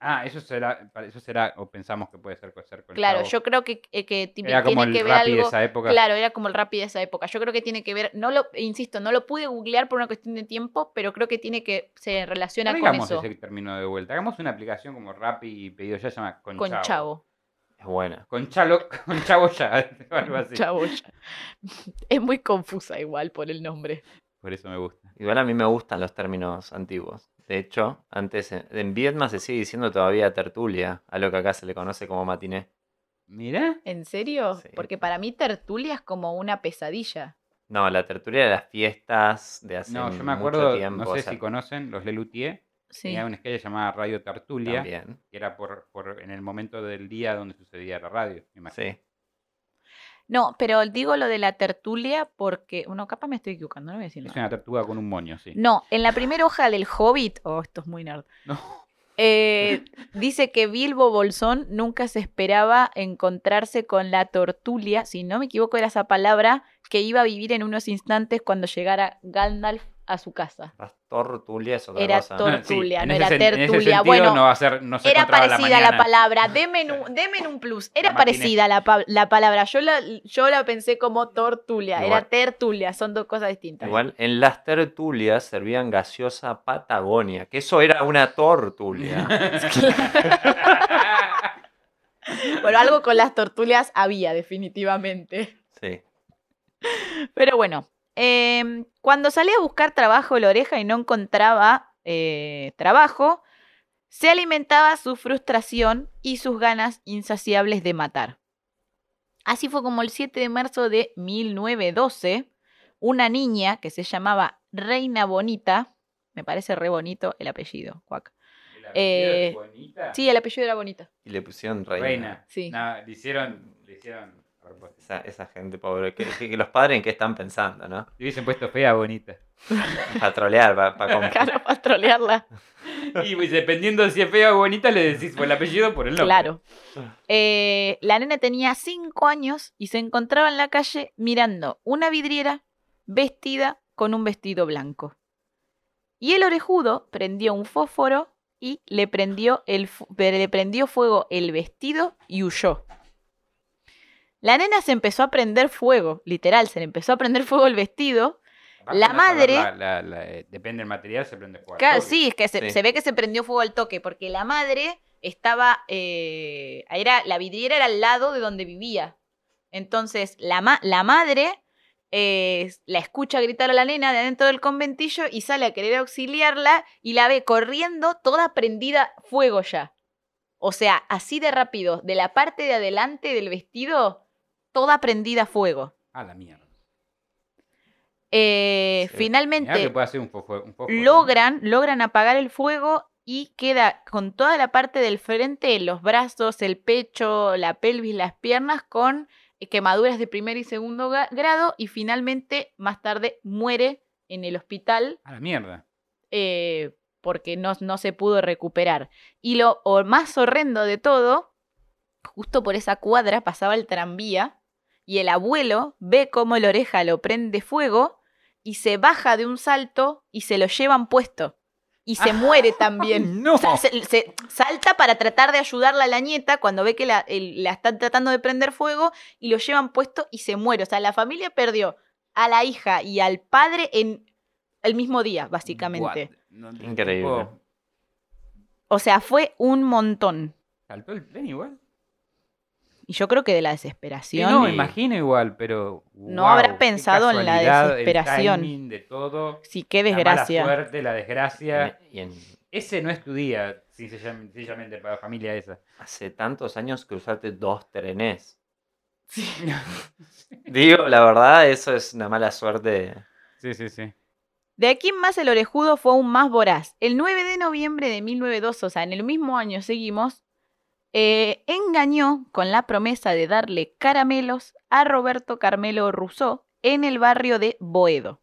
C: Ah, eso será, eso será, o pensamos que puede ser ser con
B: Claro, yo creo que, eh, que
C: Era como
B: tiene
C: el
B: que ver
C: Rappi de
B: algo.
C: esa época.
B: Claro, era como el Rappi de esa época. Yo creo que tiene que ver, no lo, insisto, no lo pude googlear por una cuestión de tiempo, pero creo que tiene que se relaciona con
C: Traigamos
B: eso,
C: ese término de vuelta. Hagamos una aplicación como Rappi y pedido ya se llama con,
B: con chavo.
D: Es buena.
C: Con chalo, con chavo ya, o algo así.
B: Chavo ya. Es muy confusa igual por el nombre.
C: Por eso me gusta.
D: Igual a mí me gustan los términos antiguos. De hecho, antes en, en Vietnam se sigue diciendo todavía tertulia, a lo que acá se le conoce como matiné.
C: Mira,
B: ¿En serio?
D: Sí.
B: Porque para mí tertulia es como una pesadilla.
D: No, la tertulia de las fiestas de hace
C: no, yo me acuerdo,
D: tiempo.
C: no sé
D: o sea,
C: si conocen, los Lelutier.
B: Sí.
C: Tenía una esquella llamada Radio Tertulia,
D: también.
C: que era por, por en el momento del día donde sucedía la radio. me imagino.
D: Sí.
B: No, pero digo lo de la tertulia porque. Bueno, capaz me estoy equivocando, no voy a decir
C: Es
B: nada.
C: una tortuga con un moño, sí.
B: No, en la primera hoja del Hobbit. Oh, esto es muy nerd.
C: No.
B: eh, dice que Bilbo Bolsón nunca se esperaba encontrarse con la tortulia, si no me equivoco era esa palabra, que iba a vivir en unos instantes cuando llegara Gandalf a su casa.
D: Las tortulia es otra
B: Era
D: cosa.
B: tor- Tertulia,
C: en
B: no
C: ese
B: era
C: en ese
B: tertulia.
C: sentido
B: Bueno,
C: no va a ser, no se
B: Era parecida la,
C: mañana.
B: palabra, denme un, denme un plus. Era
C: La
B: parecida la, la palabra. Yo la, yo la pensé como tortulia,
D: Igual.
B: era tertulia, son dos cosas distintas.
D: Igual en las tertulias servían gaseosa Patagonia, que eso era una tortulia.
B: Bueno, algo con las tortulias había, definitivamente.
D: Sí.
B: Pero bueno, em, cuando salí a buscar trabajo la oreja y no encontraba eh, trabajo, se alimentaba su frustración y sus ganas insaciables de matar. Así fue como el 7 de marzo de 1912, una niña que se llamaba Reina Bonita, me parece re bonito el apellido, cuac.
C: ¿El apellido
B: Eh,
C: es bonita?
B: Sí, el apellido era bonita.
D: Y le pusieron reina.
C: Reina.
B: Sí.
C: No, le hicieron, le hicieron
D: Esa, esa gente pobre. Que, que- que los padres en qué están pensando, ¿no?
C: Le hubiesen puesto fea bonita.
D: Para trolear, para
B: Claro, para trolearla.
C: Y pues, dependiendo de si es fea o bonita, le decís por el apellido o por el nombre.
B: Claro. Eh, la nena tenía cinco años y se encontraba en la calle mirando una vidriera vestida con un vestido blanco. Y el orejudo prendió un fósforo y le prendió, el, le prendió fuego el vestido y huyó. La nena se empezó a prender fuego, literal, se le empezó a prender fuego el vestido. La madre-
C: la- la- la- eh, depende del material, se prende fuego. al
B: Claro,
C: toque.
B: sí, es que se,
D: Sí.
B: se ve que se prendió fuego al toque, porque la madre estaba, eh, era, la vidriera era al lado de donde vivía. Entonces, la, ma- la madre eh, la escucha gritar a la nena de adentro del conventillo y sale a querer auxiliarla y la ve corriendo toda prendida fuego ya. O sea, así de rápido, de la parte de adelante del vestido, toda prendida fuego.
C: Ah, la mierda.
B: Eh,
D: Sí.
B: finalmente
C: Mirá que puede hacer un
B: logran, logran apagar el fuego y queda con toda la parte del frente, los brazos, el pecho, la pelvis, las piernas, con eh, quemaduras de primer y segundo grado y finalmente más tarde muere en el hospital
C: A la mierda.
B: eh, porque no, no se pudo recuperar. Y lo más horrendo de todo, justo por esa cuadra pasaba el tranvía y el abuelo ve cómo la oreja lo prende fuego y se baja de un salto y se lo llevan puesto. Y se muere también.
C: ¡No!
B: O sea, se, se salta para tratar de ayudarla a la nieta cuando ve que la, el- la están tratando de prender fuego y lo llevan puesto y se muere. O sea, la familia perdió a la hija y al padre en el mismo día, básicamente.
C: No,
D: Increíble.
B: O sea, fue un montón.
C: ¿Saltó el tren igual?
B: Y yo creo que de la
C: Sí,
B: desesperación.
C: no, me
D: Sí.
C: imagino igual, pero.
B: No
C: guau,
B: habrá
C: qué
B: pensado en la desesperación.
C: El timing de todo.
B: Sí, qué
C: La mala
B: desgracia.
C: suerte, la desgracia.
D: Y en-
C: Ese no es tu día, sencillamente para la familia esa.
D: hace tantos años que usaste dos trenes. Digo, la verdad, eso es una mala suerte.
C: Sí, sí, sí.
B: De aquí en más el orejudo fue aún más voraz. El 9 de noviembre de 1902, o sea, en el mismo año seguimos, eh, engañó con la promesa de darle caramelos a Roberto Carmelo Rousseau en el barrio de Boedo.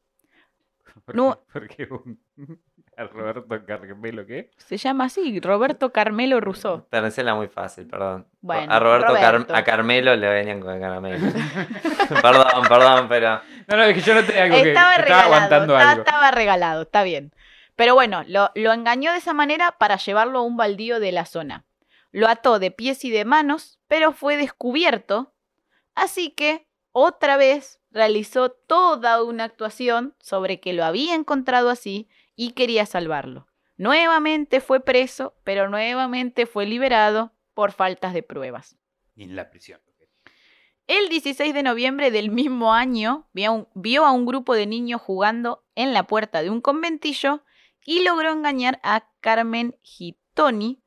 C: ¿Por
B: No.
C: qué? Porque un- Roberto Carmelo, ¿qué?
B: Se llama así, Roberto Carmelo Rousseau.
D: La muy fácil, perdón.
B: Bueno,
D: a Roberto, Car- a Carmelo le venían con caramelo. perdón, perdón, pero.
C: No, no, es que yo no tenía algo que
B: Estaba
C: estaba
B: regalado,
C: aguantando
B: está-
C: algo.
B: estaba regalado, está bien. Pero bueno, lo, lo engañó de esa manera para llevarlo a un baldío de la zona. Lo ató de pies y de manos, pero fue descubierto. Así que, otra vez, realizó toda una actuación sobre que lo había encontrado así y quería salvarlo. Nuevamente fue preso, pero nuevamente fue liberado por faltas de pruebas.
C: Y en la prisión.
B: El 16 de noviembre del mismo año vio a, un, vio a un grupo de niños jugando en la puerta de un conventillo y logró engañar a Carmen Gitoni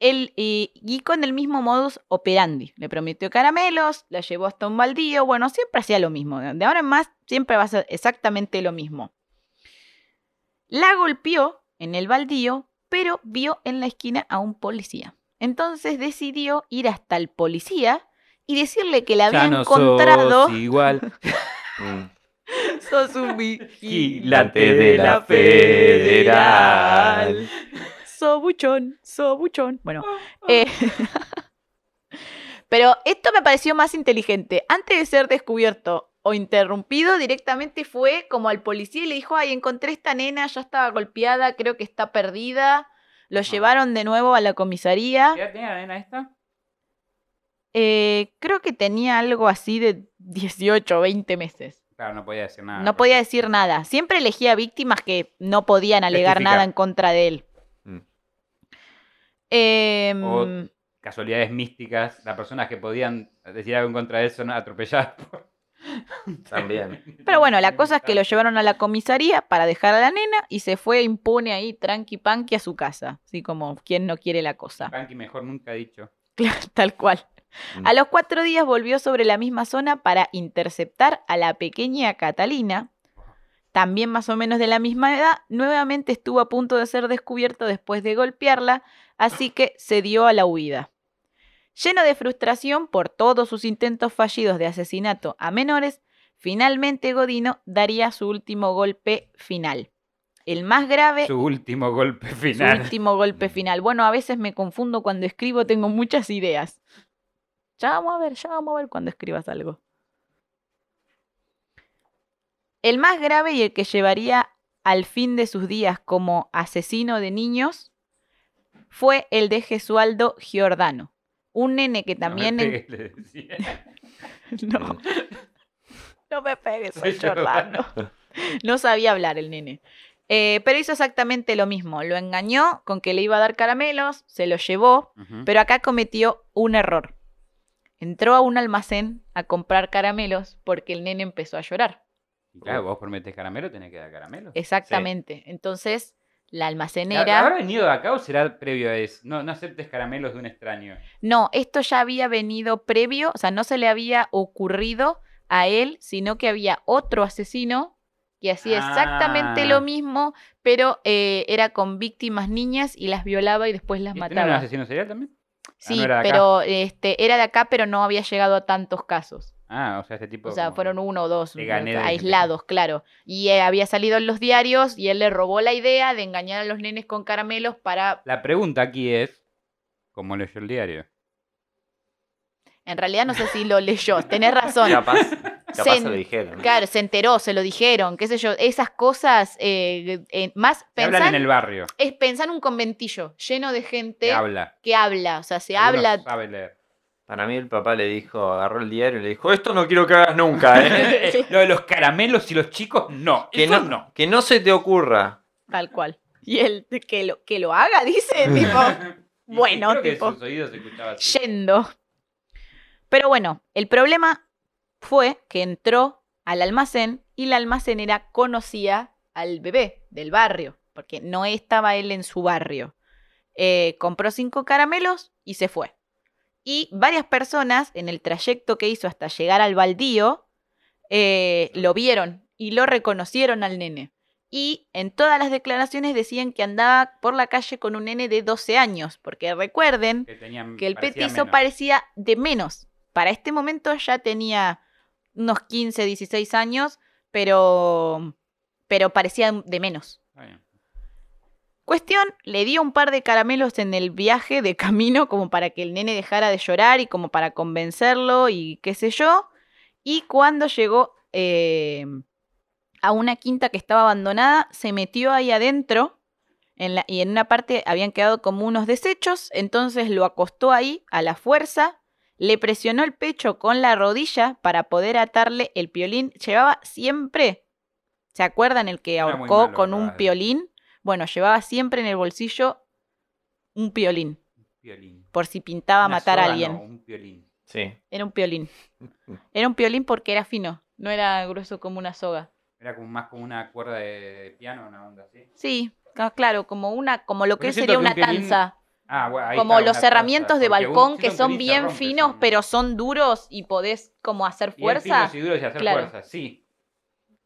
B: el, eh, y con el mismo modus operandi. Le prometió caramelos, la llevó hasta un baldío, bueno, siempre hacía lo mismo. De ahora en más siempre va a ser exactamente lo mismo. La golpeó en el baldío, pero vio en la esquina a un policía. Entonces decidió ir hasta el policía y decirle que la había
C: Ya no
B: encontrado.
C: sos igual.
D: mm,
B: Sos un
C: Vigilante
D: de la federal.
B: Sobuchón, sobuchón. Bueno, eh, pero esto me pareció más inteligente. Antes de ser descubierto o interrumpido, directamente fue como al policía y le dijo, ay, encontré esta nena, ya estaba golpeada, creo que está perdida. Lo llevaron de nuevo a la comisaría.
C: ¿Qué edad tenía la nena esta?
B: Eh, creo que tenía algo así de 18 o 20 meses.
C: Claro, no podía decir nada.
B: No podía decir nada. Siempre elegía víctimas que no podían alegar
C: Testificar.
B: nada en contra de él.
C: O- Casualidades místicas, las personas que podían decir algo en contra de eso son atropelladas por...
D: También.
B: pero bueno, la cosa es que lo llevaron a la comisaría para dejar a la nena y se fue impune ahí, tranqui panqui, a su casa. Así como quien no quiere la cosa.
C: Banqui mejor nunca dicho.
B: Tal cual.
D: Mm.
B: A los cuatro días volvió sobre la misma zona para interceptar a la pequeña Catalina, también más o menos de la misma edad. Nuevamente estuvo a punto de ser descubierto después de golpearla, así que se dio a la huida. Lleno de frustración por todos sus intentos fallidos de asesinato a menores, finalmente Godino daría su último golpe final. El más grave
C: Su último golpe
B: su
C: final.
B: último golpe final. Bueno, a veces me confundo cuando escribo, tengo muchas ideas. Ya vamos a ver, ya vamos a ver cuando escribas algo. El más grave y el que llevaría al fin de sus días como asesino de niños fue el de Gesualdo Giordano, un nene que también...
C: No me pegues, le decía.
B: No, no me pegues, soy Giordano. No sabía hablar el nene. Eh, pero hizo exactamente lo mismo. Lo engañó con que le iba a dar caramelos, se lo llevó, pero acá cometió un error. Entró a un almacén a comprar caramelos porque el nene empezó a llorar.
C: Y claro, vos prometes caramelo, tenés que dar caramelo.
B: Exactamente. Entonces, la
C: ¿Habrá
B: almacenera...
C: venido de acá o será previo a eso? No, no aceptes caramelos de un extraño.
B: No, esto ya había venido previo, o sea, no se le había ocurrido a él, sino que había otro asesino que hacía exactamente
C: Ah.
B: lo mismo, pero eh, era con víctimas niñas y las violaba y después las
C: ¿Y no era un
B: mataba.
C: asesino serial también?
B: Sí,
C: no de acá.
B: pero este, era de acá, pero no había llegado a tantos casos.
C: Ah, o sea, este tipo.
B: O sea, fueron uno o dos aislados, claro. Y eh, había salido en los diarios y él le robó la idea de engañar a los nenes con caramelos para...
C: La pregunta aquí es: ¿cómo leyó el diario?
B: En realidad no sé si lo leyó, tenés razón.
D: Capaz, capaz
B: Se-
D: se lo dijeron.
B: Claro, se enteró, se lo dijeron, qué sé yo, esas cosas, eh, eh, más
C: Se hablan
B: pensar,
C: en el barrio.
B: es pensar en un conventillo lleno de gente
C: habla.
B: que habla, o sea, se
C: Alguno
B: habla,
C: Sabe leer.
D: Para mí el papá le dijo, agarró el diario y le dijo, esto no quiero que hagas nunca, ¿eh?
C: Lo de los caramelos y los chicos, no.
D: que, no,
C: no.
D: que no se te ocurra.
B: tal cual. Y él, que lo, que lo haga, dice, tipo, bueno,
C: creo que
B: tipo,
C: sus oídos se escuchaba así.
B: yendo. Pero bueno, el problema fue que entró al almacén y la almacenera conocía al bebé del barrio, porque no estaba él en su barrio. Eh, compró cinco caramelos y se fue. Y varias personas en el trayecto que hizo hasta llegar al baldío eh, lo vieron y lo reconocieron al nene. Y en todas las declaraciones decían que andaba por la calle con un nene de 12 años, porque recuerden
C: Que, tenían,
B: que el
C: parecía
B: petizo
C: menos.
B: parecía de menos. Para este momento ya tenía unos 15, 16 años, pero, pero parecía de menos. Cuestión, le dio un par de caramelos en el viaje de camino como para que el nene dejara de llorar y como para convencerlo y qué sé yo. Y cuando llegó eh, a una quinta que estaba abandonada, se metió ahí adentro en la- y en una parte habían quedado como unos desechos, entonces lo acostó ahí a la fuerza, le presionó el pecho con la rodilla para poder atarle el piolín. Llevaba siempre, ¿se acuerdan el que ahorcó
C: malo,
B: con un piolín? Bueno, llevaba siempre en el bolsillo un piolín,
C: Piolín.
B: por si pintaba
C: Una
B: matar a alguien.
C: no, un piolín.
D: Sí.
B: Era un piolín. Era un piolín porque era fino, no era grueso como una soga.
C: Era como más como una cuerda de, piano, una onda así.
B: Sí, claro, como una, como lo que sería una
C: que un piolín-
B: tanza.
C: Ah, bueno, ahí
B: Como
C: está,
B: los
C: taza,
B: de balcón que son bien
C: rompe,
B: finos,
C: son-
B: pero son duros y podés como hacer
C: Bien finos
B: fuerza.
C: y duros y hacer
B: Claro.
C: fuerza, sí.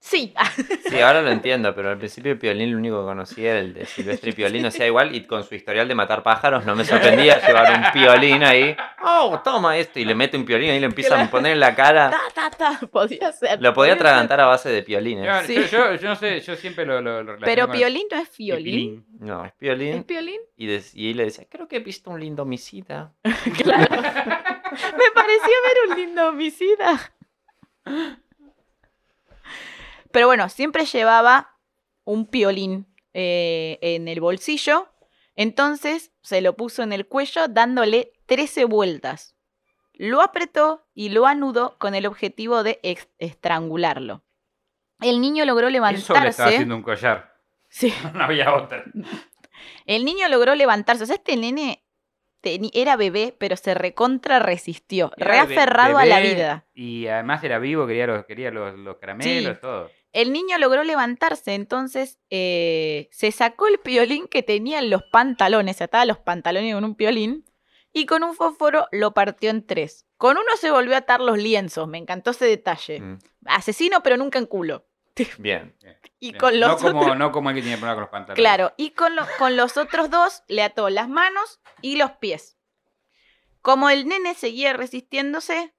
B: Sí,
D: Sí, ahora lo entiendo, pero al principio Piolín lo único que conocía era el de Silvestre y Piolín, o sea, igual, y con su historial de matar pájaros no me sorprendía llevar un piolín ahí. Oh, toma esto, y le mete un piolín y le empiezan
B: Claro.
D: a poner en la cara.
B: ta, ta, ta, podía ser.
D: Lo podía atragantar a base de piolines.
C: Yo,
B: Sí.
C: yo, yo- yo no sé, yo siempre lo, lo,
B: Pero
C: con
B: piolín no es
C: el pilín.
D: No, es
B: ¿Es
D: piolín.
B: piolín?
D: Y, y le decía, creo que he visto un lindo homicida.
B: Claro. Me pareció ver un lindo homicida. Pero bueno, siempre llevaba un piolín eh, en el bolsillo. Entonces se lo puso en el cuello dándole 13 vueltas. Lo apretó y lo anudó con el objetivo de estrangularlo. El niño logró
C: Eso le estaba
B: levantarse.
C: haciendo un collar.
B: Sí.
C: No había otra.
B: El niño logró levantarse. O sea, este nene era bebé, pero se recontra resistió.
C: Era
B: reaferrado a la vida.
C: Y además era vivo, quería los, quería los, los caramelos,
B: Sí.
C: todo.
B: El niño logró levantarse, entonces eh, se sacó el piolín que tenía en los pantalones, se ataba los pantalones con un piolín, y con un fósforo lo partió en tres. Con uno se volvió a atar los lienzos, me encantó ese detalle.
D: Mm,
B: Asesino, pero nunca en culo.
D: Bien.
B: Y
C: Bien.
B: con los
C: no, como,
B: otros-
C: no como el que tenía problema con los pantalones.
B: Claro, y con, lo- con los otros dos le ató las manos y los pies. Como el nene seguía resistiéndose,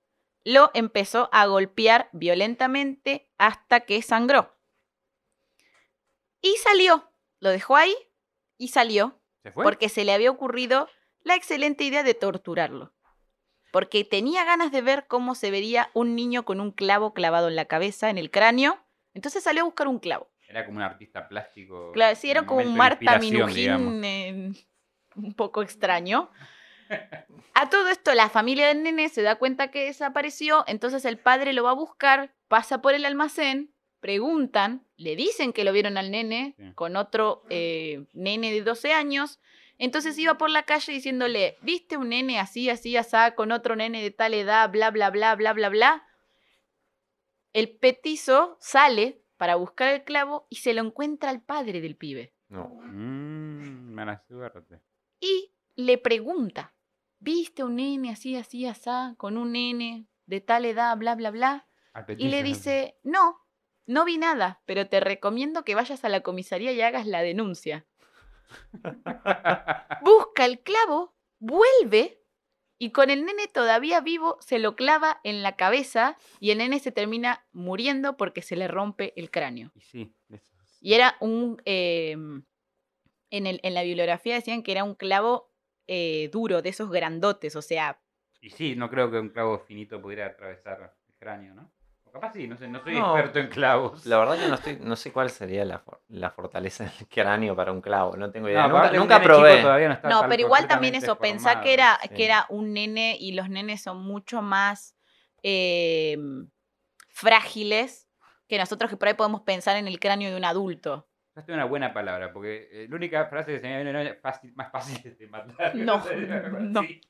B: lo empezó a golpear violentamente hasta que sangró. Y salió. Lo dejó ahí y salió
C: ¿Se fue?
B: porque se le había ocurrido la excelente idea de torturarlo. Porque tenía ganas de ver cómo se vería un niño con un clavo clavado en la cabeza, en el cráneo. Entonces salió a buscar un clavo.
C: Era como un artista plástico.
B: Claro, sí, era como un Marta. Minujín eh, un poco extraño. A todo esto, la familia del nene se da cuenta que desapareció, entonces el padre lo va a buscar, pasa por el almacén, preguntan, le dicen que lo vieron al nene
C: Sí.
B: con otro eh, nene de 12 años. Entonces iba por la calle diciéndole, ¿viste un nene así, así, asá, con otro nene de tal edad, bla, bla, bla, bla, bla, bla? El petizo sale para buscar el clavo y se lo encuentra al padre del pibe.
D: No.
C: Mmm, mala suerte.
B: Y le pregunta, ¿viste un nene así, así, asá, con un nene de tal edad, bla, bla, bla? Y le dice, no, no vi nada, pero te recomiendo que vayas a la comisaría y hagas la denuncia. Busca el clavo, vuelve y con el nene todavía vivo se lo clava en la cabeza y el nene se termina muriendo porque se le rompe el cráneo.
C: Y sí, eso.
B: Y era un... eh, en, el- en la bibliografía decían que era un clavo eh, duro, de esos grandotes, o sea,
C: Y sí, no creo que un clavo finito pudiera atravesar el cráneo, ¿no? O capaz sí, no sé, no soy
D: No.
C: experto en clavos.
D: La verdad que no estoy, no sé cuál sería la, for- la fortaleza del cráneo para un clavo, no tengo idea.
C: No,
D: nunca nunca probé.
C: todavía no, está
B: No, pero igual también eso, pensá que era,
D: sí.
B: que era un nene y los nenes son mucho más eh, frágiles que nosotros que por ahí podemos pensar en el cráneo de un adulto.
C: Usaste una buena palabra, porque eh, la única frase que se me viene no es fácil, más fácil de matar.
B: No, no.
C: sí.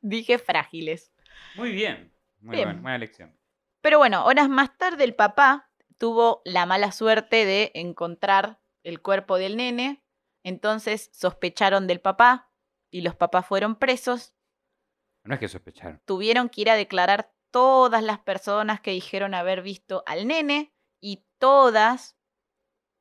B: Dije frágiles.
C: Muy bien, muy
B: Bien.
C: buena, buena lección.
B: Pero bueno, horas más tarde el papá tuvo la mala suerte de encontrar el cuerpo del nene, entonces sospecharon del papá y los papás fueron presos,
C: No es que sospecharon.
B: tuvieron que ir a declarar todas las personas que dijeron haber visto al nene y todas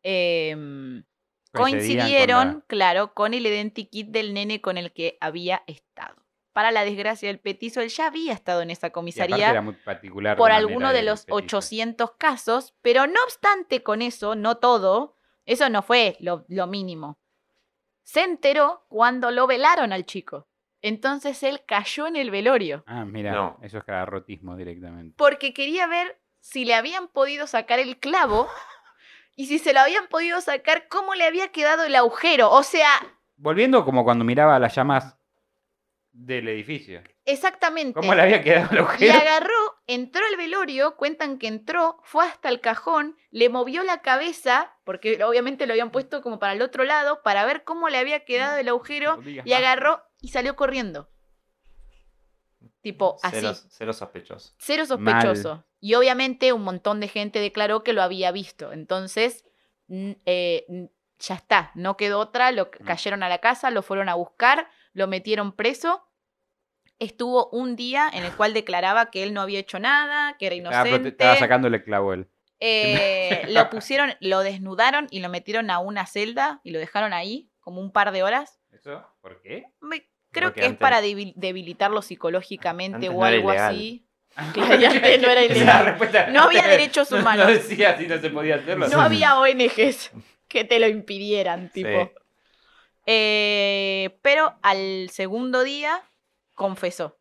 B: em,
C: con
B: coincidieron,
C: la-
B: claro, con el identikit del nene con el que había estado. Para la desgracia del petizo, él ya había estado en esa comisaría
C: era muy particular
B: por alguno de los
C: petiso.
B: 800 casos, pero no obstante con eso, no todo, eso no fue lo, lo mínimo. se enteró cuando lo velaron al chico. Entonces él cayó en el velorio
C: Ah, mira,
D: No.
C: eso es garrotismo directamente.
B: porque quería ver si le habían podido sacar el clavo y si se lo habían podido sacar, cómo le había quedado el agujero. O sea,
C: Volviendo como cuando miraba las llamas del edificio.
B: exactamente.
C: ¿Cómo le había quedado el
B: Y
C: agujero?
B: agarró, entró al velorio, cuentan que entró, fue hasta el cajón, le movió la cabeza, porque obviamente lo habían puesto como para el otro lado, para ver cómo le había quedado el agujero,
C: No
B: y agarró y salió corriendo. Tipo, así.
D: Cero, cero sospechoso.
B: Cero sospechoso. Y obviamente un montón de gente declaró que lo había visto. Entonces, eh, ya está, no quedó otra. Lo
C: Mm.
B: cayeron a la casa, lo fueron a buscar, lo metieron preso. Estuvo un día en el cual declaraba que él no había hecho nada, que era
C: Estaba, prote-
B: inocente.
C: estaba sacándole clavo él.
B: Eh, lo pusieron, lo desnudaron y lo metieron a una celda y lo dejaron ahí como un par de horas.
C: ¿Eso? ¿Por qué?
B: Me- creo
D: Porque
B: que es para debil- debilitarlo psicológicamente o
D: no
B: algo así. No era
C: Esa
B: ilegal.
C: respuesta-
B: No había derechos
C: No-
B: humanos.
C: No, decía si no se podía hacerlo.
B: No había ONGs que te lo impidieran, tipo.
D: Sí.
B: Eh, pero al segundo día confesó.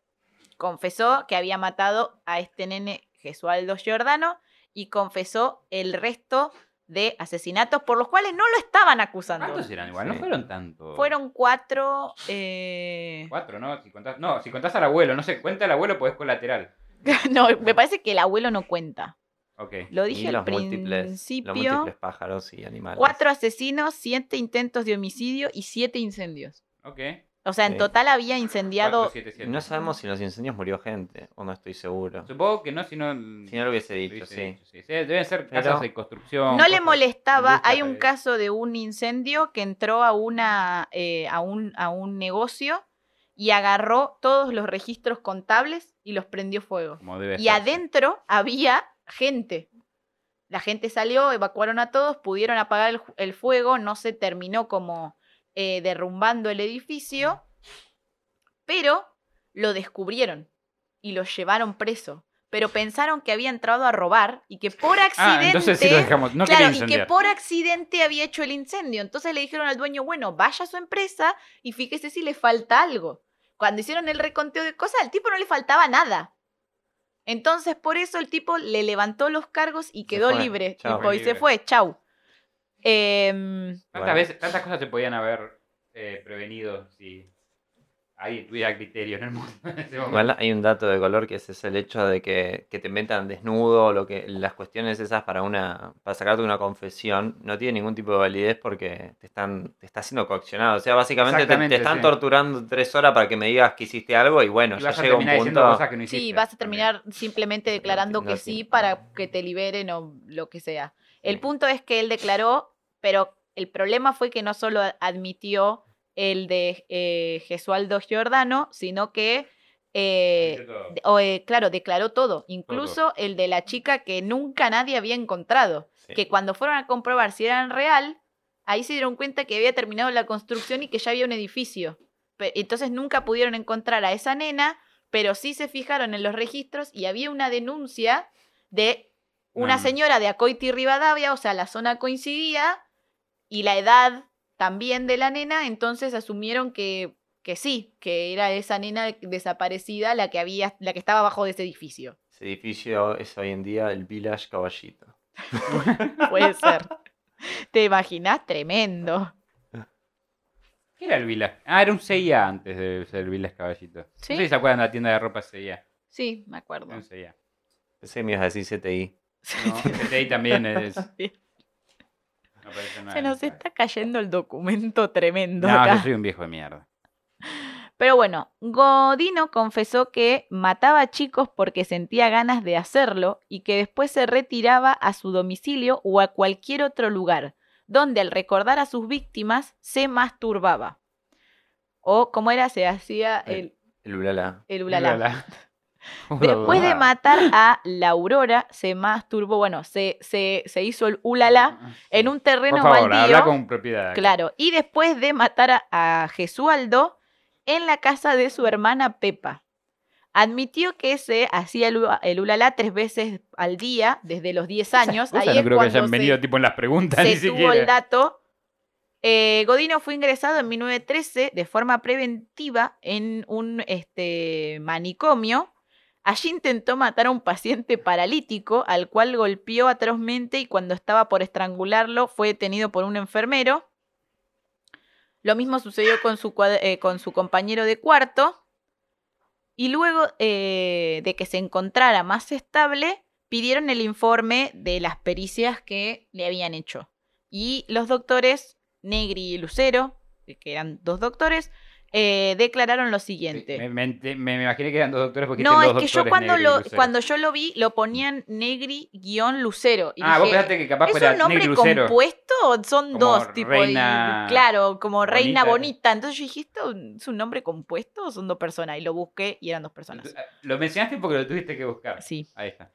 B: Confesó que había matado a este nene Gesualdo Giordano y confesó el resto de asesinatos por los cuales no lo estaban acusando.
C: ¿Cuántos eran igual? No fueron tantos.
B: Fueron cuatro. eh,
C: Cuatro, ¿no? Si contás, no, si contás al abuelo, no sé, cuenta al abuelo pues es colateral.
B: no, me parece que el abuelo no cuenta.
C: Ok.
B: Lo
D: Y
B: dije al
D: los múltiples,
B: principio.
D: los múltiples pájaros y animales.
B: Cuatro asesinos, siete intentos de homicidio y siete incendios.
C: Ok.
B: O sea, en
D: Sí.
B: total había incendiado.
D: No sabemos si en los incendios murió gente, o no estoy seguro.
C: Supongo que no, si no.
D: Si no lo hubiese
C: lo
D: dicho,
C: hubiese
D: sí.
C: dicho, sí. Sí, Deben ser
D: Pero-
C: casas de construcción.
B: No le molestaba. Hay un caso de un incendio que entró a, una, eh, a, un, a un negocio y agarró todos los registros contables y los prendió fuego. Y adentro había gente. La gente salió, evacuaron a todos, pudieron apagar el, fuego, no se terminó como eh, derrumbando el edificio, pero lo descubrieron y lo llevaron preso. Pero pensaron que había entrado a robar y que por accidente.
C: Ah, entonces sí lo dejamos. No
B: claro, y que por accidente había hecho el incendio. Entonces le dijeron al dueño, bueno, vaya a su empresa y fíjese si le falta algo. Cuando hicieron el reconteo de cosas, al tipo no le faltaba nada. Entonces, por eso el tipo le levantó los cargos y quedó
D: fue.
B: libre. Tipo, y se fue, chau. Em,
C: Tantas,
D: Bueno.
C: veces, tantas cosas se podían haber eh, prevenido si ahí tuviera criterio en el mundo en ese momento.
D: Igual hay un dato de color que ese es el hecho de que, que te metan desnudo, lo que, las cuestiones esas para una, para sacarte una confesión, no tiene ningún tipo de validez porque te están, te está siendo coaccionado. O sea, básicamente te, están
C: sí.
D: torturando tres horas para que me digas que hiciste algo y bueno,
C: Y
D: ya llega un punto.
C: cosas que no hiciste.
B: sí, vas a
C: también.
B: terminar simplemente declarando
D: no
B: que sí para que te liberen o lo que sea. El
D: Sí.
B: punto es que él declaró, pero el problema fue que no solo admitió el de eh, Gesualdo Giordano, sino que eh, o, eh, claro, declaró todo, incluso el de la chica que nunca nadie había encontrado,
D: Sí.
B: que cuando fueron a comprobar si eran real, ahí se dieron cuenta que había terminado la construcción y que ya había un edificio. Entonces nunca pudieron encontrar a esa nena, pero sí se fijaron en los registros y había una denuncia de una
C: No.
B: señora de Acoiti Rivadavia, o sea, la zona coincidía y la edad también de la nena, entonces asumieron que, que sí, que era esa nena desaparecida la que había, la que estaba abajo de ese edificio.
D: Ese edificio es hoy en día el Village Caballito.
B: Puede ser. ¿Te imaginas? Tremendo.
C: ¿Qué era el Village? Ah, era un CIA antes de ser el Village Caballito.
B: ¿Sí?
C: No sé si se acuerdan de la tienda de ropa CIA.
B: Sí, me acuerdo.
C: Era un CIA.
D: Pensé que me ibas a decir CTI.
C: No, CTI también es. no.
B: Se nos está cayendo el documento tremendo
C: No,
B: acá.
C: yo soy un viejo de mierda.
B: Pero bueno, Godino confesó que mataba chicos porque sentía ganas de hacerlo y que después se retiraba a su domicilio o a cualquier otro lugar, donde al recordar a sus víctimas se masturbaba. O como era, se hacía el,
D: El Ulala.
B: el ulala. Después de matar a la Aurora, se masturbó, bueno, se, se, se hizo el ulala en un terreno
C: Por favor,
B: baldío.
C: habla con propiedad.
B: Claro, y después de matar a, Gesualdo en la casa de su hermana Pepa. Admitió que se hacía el, el ulala tres veces al día desde los 10 años. Ahí
C: no
B: es
C: creo que hayan venido
B: se,
C: tipo en las preguntas
B: se
C: ni
B: tuvo
C: siquiera.
B: el dato Eh, Godino fue ingresado en 1913 de forma preventiva en un este, manicomio. Allí intentó matar a un paciente paralítico al cual golpeó atrozmente y cuando estaba por estrangularlo fue detenido por un enfermero. Lo mismo sucedió con su, eh, compañero de cuarto. Y luego eh, de que se encontrara más estable, pidieron el informe de las pericias que le habían hecho. Y los doctores, Negri y Lucero, que eran dos doctores, eh, declararon lo siguiente.
C: Me, me- me- me imaginé que eran dos doctores porque
B: No, es que yo cuando lo, cuando yo lo vi, lo ponían Negri-Lucero. Y
C: Ah, vos pensaste que capaz
B: ¿Es un nombre
C: Negri Lucero.
B: compuesto son
C: Como
B: dos? Tipo, y-
C: reina
B: claro, como reina
C: bonita.
B: bonita. Entonces yo dije, ¿esto es un nombre compuesto o son dos personas? Y lo busqué y eran dos personas.
C: Lo mencionaste porque lo tuviste que buscar.
B: Sí.
C: Ahí está.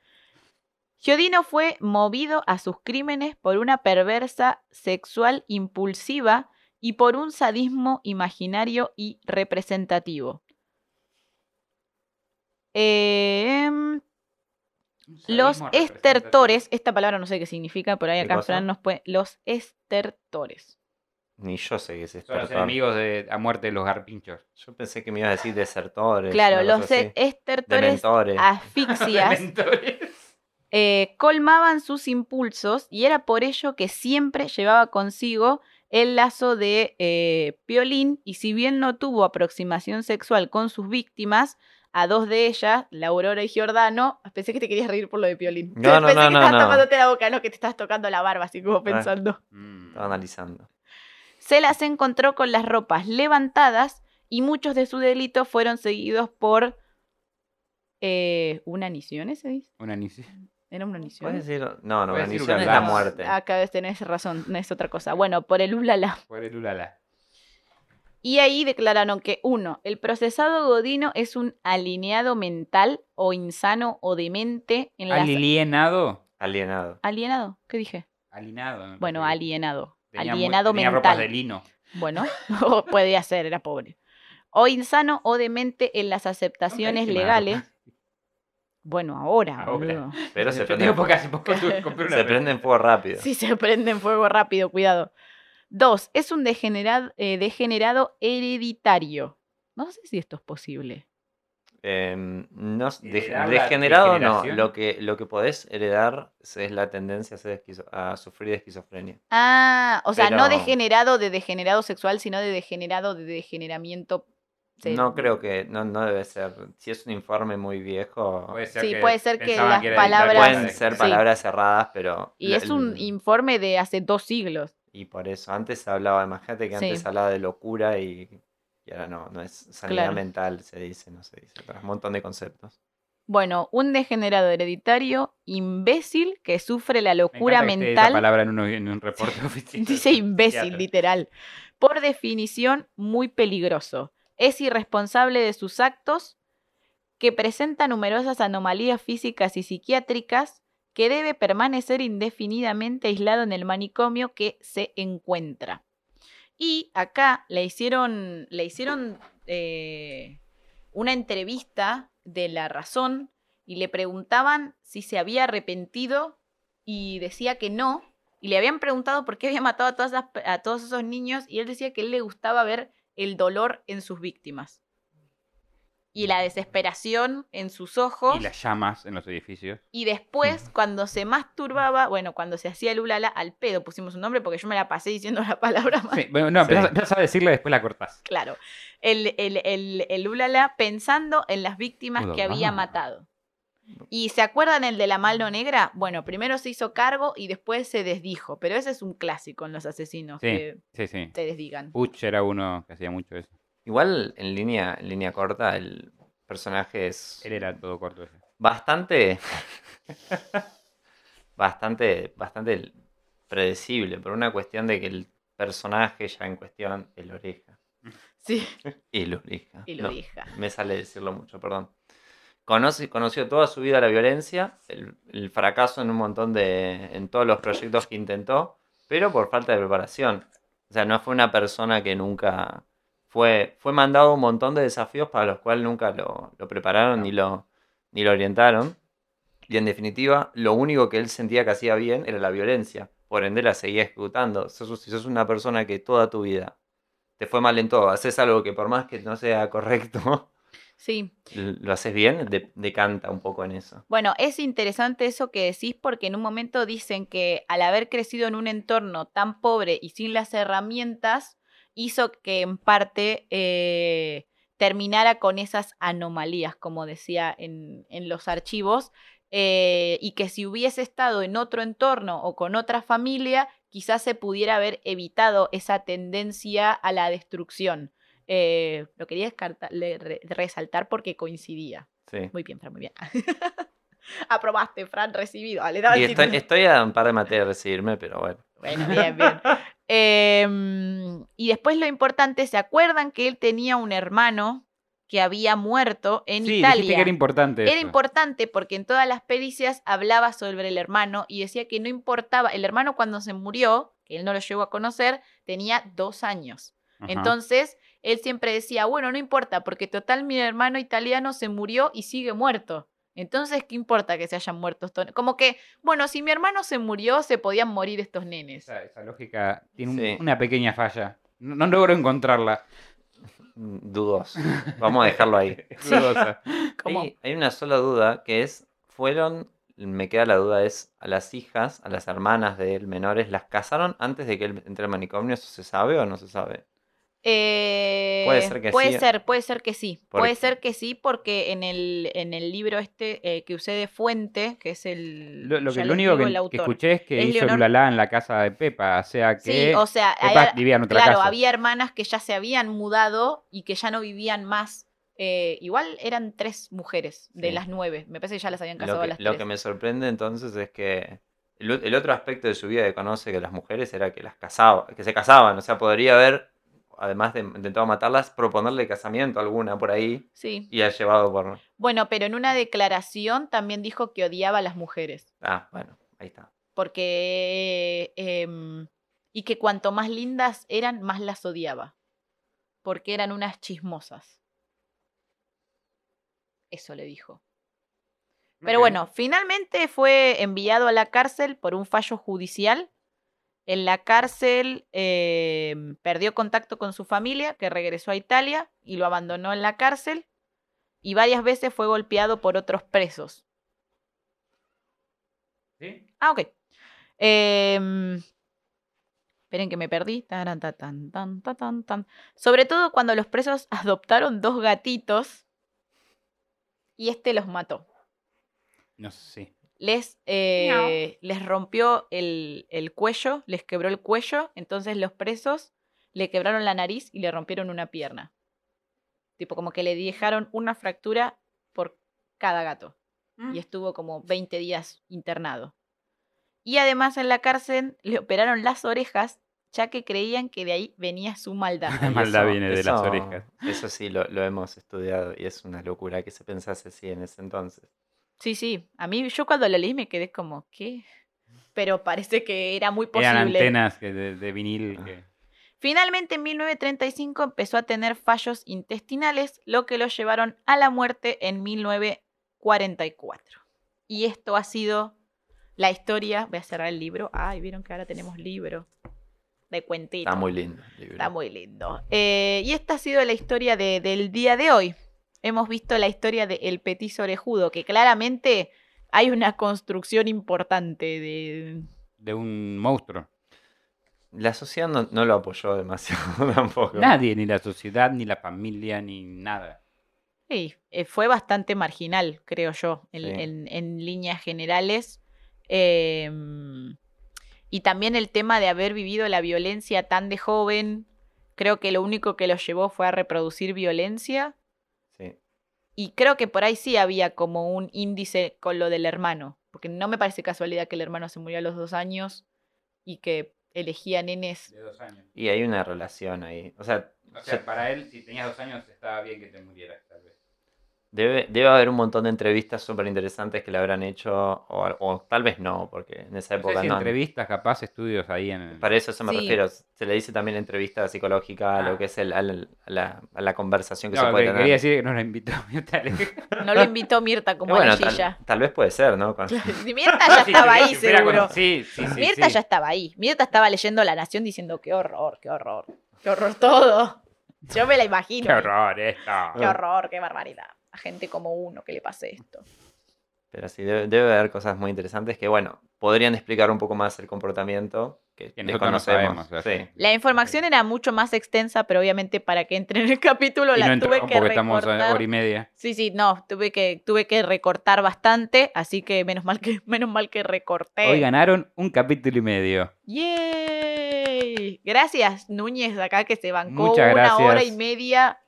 B: Giodino fue movido a sus crímenes por una perversa sexual impulsiva y por un sadismo imaginario y representativo. Em, los estertores, esta palabra no sé qué significa, por ahí
D: ¿Qué
B: acá? Fran nos puede. Los estertores.
D: Ni yo sé qué es
C: Son los
D: estertor.
C: enemigos de a muerte de los garpinchos.
D: Yo pensé que me ibas a decir desertores.
B: Claro, los
D: así.
B: estertores
D: Dementores.
B: asfixias eh, colmaban sus impulsos y era por ello que siempre llevaba consigo el lazo de eh, Piolín y si bien no tuvo aproximación sexual con sus víctimas, a dos de ellas, la Aurora y Giordano, pensé que te querías reír por lo de Piolín.
D: No, no,
B: pensé
D: no,
B: que
D: no,
B: tapándote la boca, no que te estás tocando la barba, así como pensando.
C: Mm.
D: Estaba analizando.
B: Se las encontró con las ropas levantadas y muchos de sus delitos fueron seguidos por... Eh, ¿Unaniciones se dice?
C: Una nice.
B: ¿Era una
D: ¿Puedes
B: unanición?
D: decir? No, no,
C: Puedes
D: una
C: decir
D: misión es la muerte.
B: Acá vez tenés razón, no es otra cosa. Bueno, por el ulala.
C: Por el ulala.
B: Y ahí declararon que, uno, el procesado godino es un alineado mental o insano o demente en las...
C: Alienado.
D: Alienado.
B: ¿Alienado? ¿Qué dije?
C: Alienado.
B: Bueno, alienado.
C: Tenía
B: alienado
C: tenía ropas de
B: mental.
C: lino.
B: Bueno, o podía ser, era pobre. O insano o demente en las aceptaciones
C: la
B: legales. Bueno, ahora,
C: Ahora.
B: boludo.
D: Pero se prende,
C: hace poco
D: se prende en fuego rápido.
B: Sí, se prende en fuego rápido, cuidado. Dos, es un degenerado, eh, degenerado hereditario. No sé si esto es posible.
D: Em, no, de- degenerado no. Lo que, lo que podés heredar es la tendencia a, ser esquizo- a sufrir de esquizofrenia.
B: Ah, o sea, no degenerado de degenerado sexual, sino de degenerado de degeneramiento.
D: No creo que. No, no debe ser. Si es un informe muy viejo.
C: Puede ser
B: Sí,
C: que
B: puede ser que las palabras-.
D: Pueden ser
B: Sí.
D: palabras cerradas, pero.
B: Y es un informe de hace dos siglos.
D: Y por eso, antes se hablaba, imagínate que
B: Sí.
D: antes se hablaba de locura y, y ahora no, no es sanidad
B: Claro.
D: mental, se dice, no se dice, un montón de conceptos.
B: Bueno, un degenerado hereditario imbécil que sufre la locura mental.
C: Esa palabra en, uno- en un reporte oficial.
B: Dice imbécil, literal. Por definición, muy peligroso. Es irresponsable de sus actos, que presenta numerosas anomalías físicas y psiquiátricas, que debe permanecer indefinidamente aislado en el manicomio que se encuentra. Y acá le hicieron, le hicieron eh, una entrevista de La Razón y le preguntaban si se había arrepentido y decía que no. Y le habían preguntado por qué había matado a, a todos esos niños y él decía que él le gustaba ver el dolor en sus víctimas. Y la desesperación en sus ojos.
C: Y las llamas en los edificios.
B: Y después, cuando se masturbaba, bueno, cuando se hacía el ulala, al pedo pusimos un nombre porque yo me la pasé diciendo la palabra mal.
C: Sí, bueno, no,
D: Sí.
C: empezás, empezás a decirle después la cortás.
B: Claro. El, el, el, el ulala pensando en las víctimas que había matado. ¿Y se acuerdan el de la mano negra? Bueno, primero se hizo cargo y después se desdijo. Pero ese es un clásico en los asesinos,
C: Sí.
B: que
C: Sí, sí.
B: se desdigan.
C: Puch era uno que hacía mucho eso.
D: Igual en línea, en línea corta, el personaje es
C: Él era todo corto ese.
D: bastante, bastante, bastante predecible, por una cuestión de que el personaje ya en cuestión, el oreja,
B: Sí,
D: el oreja,
B: y lo
D: no, me sale decirlo mucho, perdón. Conoció toda su vida la violencia, el, fracaso en un montón de. en todos los proyectos que intentó, pero por falta de preparación. O sea, no fue una persona que nunca. Fue, fue mandado un montón de desafíos para los cuales nunca lo, lo prepararon ni lo, ni lo orientaron. Y en definitiva, lo único que él sentía que hacía bien era la violencia. por ende la seguía ejecutando. Sos- si sos una persona que toda tu vida te fue mal en todo, haces algo que por más que no sea correcto,
B: Sí.
D: lo haces bien, de- decanta un poco en eso.
B: Bueno, es interesante eso que decís porque en un momento dicen que al haber crecido en un entorno tan pobre y sin las herramientas, hizo que en parte eh, terminara con esas anomalías, como decía en, en los archivos, eh, y que si hubiese estado en otro entorno o con otra familia, quizás se pudiera haber evitado esa tendencia a la destrucción. Eh, lo quería descarta- le- re- resaltar porque coincidía.
D: Sí.
B: Muy bien, Fran, muy bien. Aprobaste, Fran, recibido. Le daba el
D: Y estoy, estoy a un par de materias de recibirme, pero bueno.
B: Bueno, bien, bien. Em, y después lo importante, ¿se acuerdan que él tenía un hermano que había muerto en
C: sí,
B: Italia?
C: que era importante.
B: Era
C: eso.
B: importante porque en todas las pericias hablaba sobre el hermano y decía que no importaba, el hermano cuando se murió, que él no lo llegó a conocer, tenía dos años.
C: Ajá.
B: Entonces, él siempre decía, bueno, no importa, porque total mi hermano italiano se murió y sigue muerto. Entonces, ¿qué importa que se hayan muerto estos nenes? Como que, bueno, si mi hermano se murió, se podían morir estos nenes.
C: Esa, esa lógica tiene un-
D: Sí.
C: una pequeña falla. No, no logro encontrarla.
D: Dudos. Vamos a dejarlo ahí.
C: Dudosa.
D: Hay una sola duda que es, fueron, me queda la duda, es a las hijas, a las hermanas de él menores, ¿las casaron antes de que él entre al manicomio? ¿Eso se sabe o no se sabe?
B: Eh,
D: Puede ser que
B: puede
D: sí.
B: ser, puede ser que sí.
D: Porque-
B: Puede ser que sí, porque en el, en el libro este eh, que usé de fuente, que es el.
C: Lo, lo que, lo único que,
B: el
C: que
B: autor.
C: escuché es que
B: Es
C: hizo
B: Leonor-
C: Lulala en la casa de Pepa. O sea que
B: Sí, o sea,
C: Pepa
B: hay-
C: vivía en otra
B: claro,
C: casa.
B: había hermanas que ya se habían mudado y que ya no vivían más. eh, igual eran tres mujeres de
D: Sí.
B: las nueve. Me parece que ya las habían casado
D: Lo
B: a las
D: lo
B: tres.
D: que me sorprende entonces es que el, el otro aspecto de su vida que conoce que las mujeres era que las casaba, que se casaban. O sea, podría haber, además de intentado matarlas, proponerle casamiento a alguna por ahí
B: Sí.
D: y ha llevado por...
B: Bueno, pero en una declaración también dijo que odiaba a las mujeres.
D: Ah, bueno, ahí está.
B: Porque. em, y que cuanto más lindas eran, más las odiaba. Porque eran unas chismosas. Eso le dijo. Pero bueno, finalmente fue enviado a la cárcel por un fallo judicial. En la cárcel eh, perdió contacto con su familia, que regresó a Italia y lo abandonó en la cárcel. Y varias veces fue golpeado por otros presos.
C: ¿Sí?
B: Ah, ok. Em, esperen que me perdí. Taran, ta, tan, tan, ta, tan, tan. Sobre todo cuando los presos adoptaron dos gatitos y este los mató.
C: No sé.
B: Les, eh, les rompió el, el cuello, les quebró el cuello, entonces los presos le quebraron la nariz y le rompieron una pierna. Tipo, como que le dejaron una fractura por cada gato. Y estuvo como 20 días internado. Y además en la cárcel le operaron las orejas, ya que creían que de ahí venía su maldad.
C: La maldad
D: Eso-
C: viene de las
D: eso-
C: orejas.
D: Eso sí, lo, lo hemos estudiado y es una locura que se pensase así en ese entonces.
B: Sí, sí. A mí, yo cuando lo leí me quedé como, ¿qué? Pero parece que era muy
C: Eran
B: posible.
C: antenas que de, de vinil. que-
B: Finalmente, en 1935 empezó a tener fallos intestinales, lo que lo llevaron a la muerte en 1944. Y esto ha sido la historia. Voy a cerrar el libro. Ay, vieron que ahora tenemos libro de cuentito.
D: Está muy lindo el libro.
B: Está muy lindo. Eh, y esta ha sido la historia de- del día de hoy. Hemos visto la historia de El Petit Orejudo, que claramente hay una construcción importante de...
C: de un monstruo.
D: La sociedad no, no lo apoyó demasiado tampoco.
C: Nadie, ni la sociedad, ni la familia, ni nada.
B: Sí, eh, fue bastante marginal, creo yo, en,
D: Sí.
B: en- en líneas generales. Em, y también el tema de haber vivido la violencia tan de joven, creo que lo único que lo llevó fue a reproducir violencia. Y creo que por ahí sí había como un índice con lo del hermano, porque no me parece casualidad que el hermano se murió a los dos años y que elegía nenes.
C: De dos años.
D: Y hay una relación ahí. O sea,
C: O sea, para él, si tenías dos años, estaba bien que te murieras, tal vez.
D: Debe, debe haber un montón de entrevistas súper interesantes que le habrán hecho, o, o tal vez no, porque en esa
C: No sé
D: época
C: si
D: no.
C: entrevistas, capaz, estudios ahí en el...
D: Para eso, eso me
B: Sí.
D: refiero. Se le dice también entrevista psicológica a
C: Ah.
D: lo que es el, al- a, la, a la conversación que
C: No,
D: se puede
C: que
D: tener.
C: quería decir que no la invitó Mirta.
B: No lo invitó Mirta como
D: bueno, tal, tal vez puede ser, ¿no? Con-
B: Mirta ya estaba ahí, seguro.
C: Sí, sí, sí.
B: Mirta
C: sí.
B: ya estaba ahí. Mirta estaba leyendo La Nación diciendo qué horror, qué horror, qué horror todo. Yo me la imagino.
C: Qué horror esto.
B: Qué horror, qué barbaridad. A gente como uno que le pase esto.
D: Pero sí, debe, debe haber cosas muy interesantes que, bueno, podrían explicar un poco más el comportamiento que,
C: Que nosotros no
D: desconocemos.
C: sabemos,
D: Sí.
B: La información era mucho más extensa, pero obviamente para que entre en el capítulo
C: Y
B: la
C: no
B: tuve
C: entró
B: que
C: porque estamos a
B: recortar.
C: hora y media.
B: Sí, sí, no, tuve que, tuve que recortar bastante, así que menos mal que, menos mal que recorté.
C: Hoy ganaron un capítulo y medio.
B: ¡Yay! Gracias, Núñez, acá que se bancó
C: Muchas
B: una hora
C: gracias.
B: y media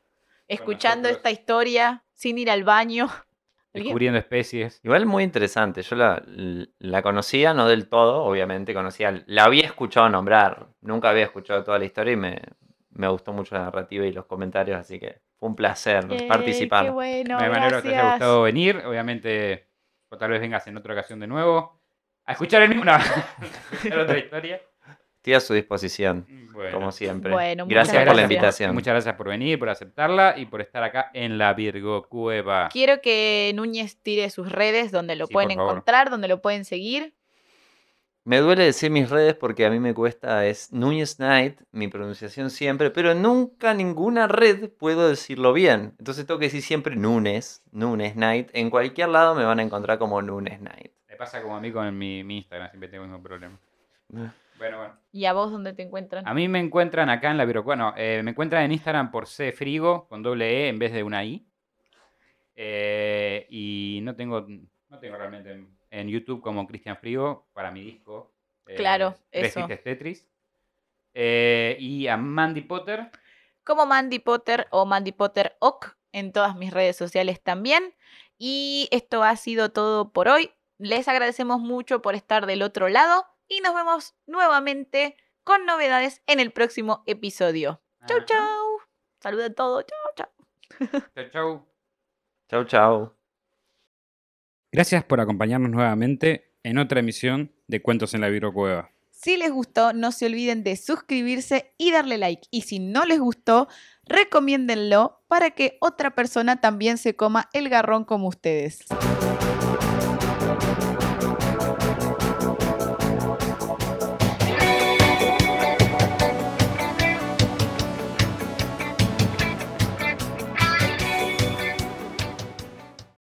B: escuchando esta historia sin ir al baño.
C: Descubriendo especies.
D: Igual muy interesante. Yo la, la conocía, no del todo, obviamente. Conocía, la había escuchado nombrar. Nunca había escuchado toda la historia y me, me gustó mucho la narrativa y los comentarios, así que fue un placer
B: Yay,
D: Participar.
B: Qué bueno,
C: Me alegro que te haya
B: gracias.
C: gustado venir. Obviamente, o tal vez vengas en otra ocasión de nuevo. A escuchar el mismo. No, otra historia.
D: Estoy a su disposición,
C: Bueno.
D: como siempre.
B: Bueno,
D: gracias
B: muchas
D: por la
B: gracias.
D: invitación.
C: Muchas gracias por venir, por aceptarla y por estar acá en la Virgo Cueva.
B: Quiero que Núñez tire sus redes, donde lo
C: Sí,
B: pueden encontrar, donde lo pueden seguir.
D: Me duele decir mis redes porque a mí me cuesta, es Núñez Night, mi pronunciación siempre, pero nunca ninguna red puedo decirlo bien. Entonces tengo que decir siempre Nunes, Nunes Night. En cualquier lado me van a encontrar como Nunes Night.
C: Me pasa como a mí con mi, mi Instagram, siempre tengo el mismo problema. Bueno, bueno.
B: ¿Y a vos dónde te encuentran?
C: A mí me encuentran acá en la Virgo Cueva. No, eh, me encuentran en Instagram por C Frigo con doble E en vez de una I. Eh, y no tengo, no tengo realmente en, en YouTube como Cristian Frigo para mi disco. eh,
B: Claro, eso.
C: Tetris. Y a Mandy Potter.
B: como Mandy Potter o Mandy Potter Oc en todas mis redes sociales también. Y esto ha sido todo por hoy. Les agradecemos mucho por estar del otro lado y nos vemos nuevamente con novedades en el próximo episodio. Chau,
C: Ajá.
B: chau. Saludos a todos. Chau, chau.
C: Chau, chau.
D: Chau, chau.
C: Gracias por acompañarnos nuevamente en otra emisión de Cuentos en la Virgo Cueva.
B: Si les gustó, no se olviden de suscribirse y darle like. Y si no les gustó, recomiéndenlo para que otra persona también se coma el garrón como ustedes.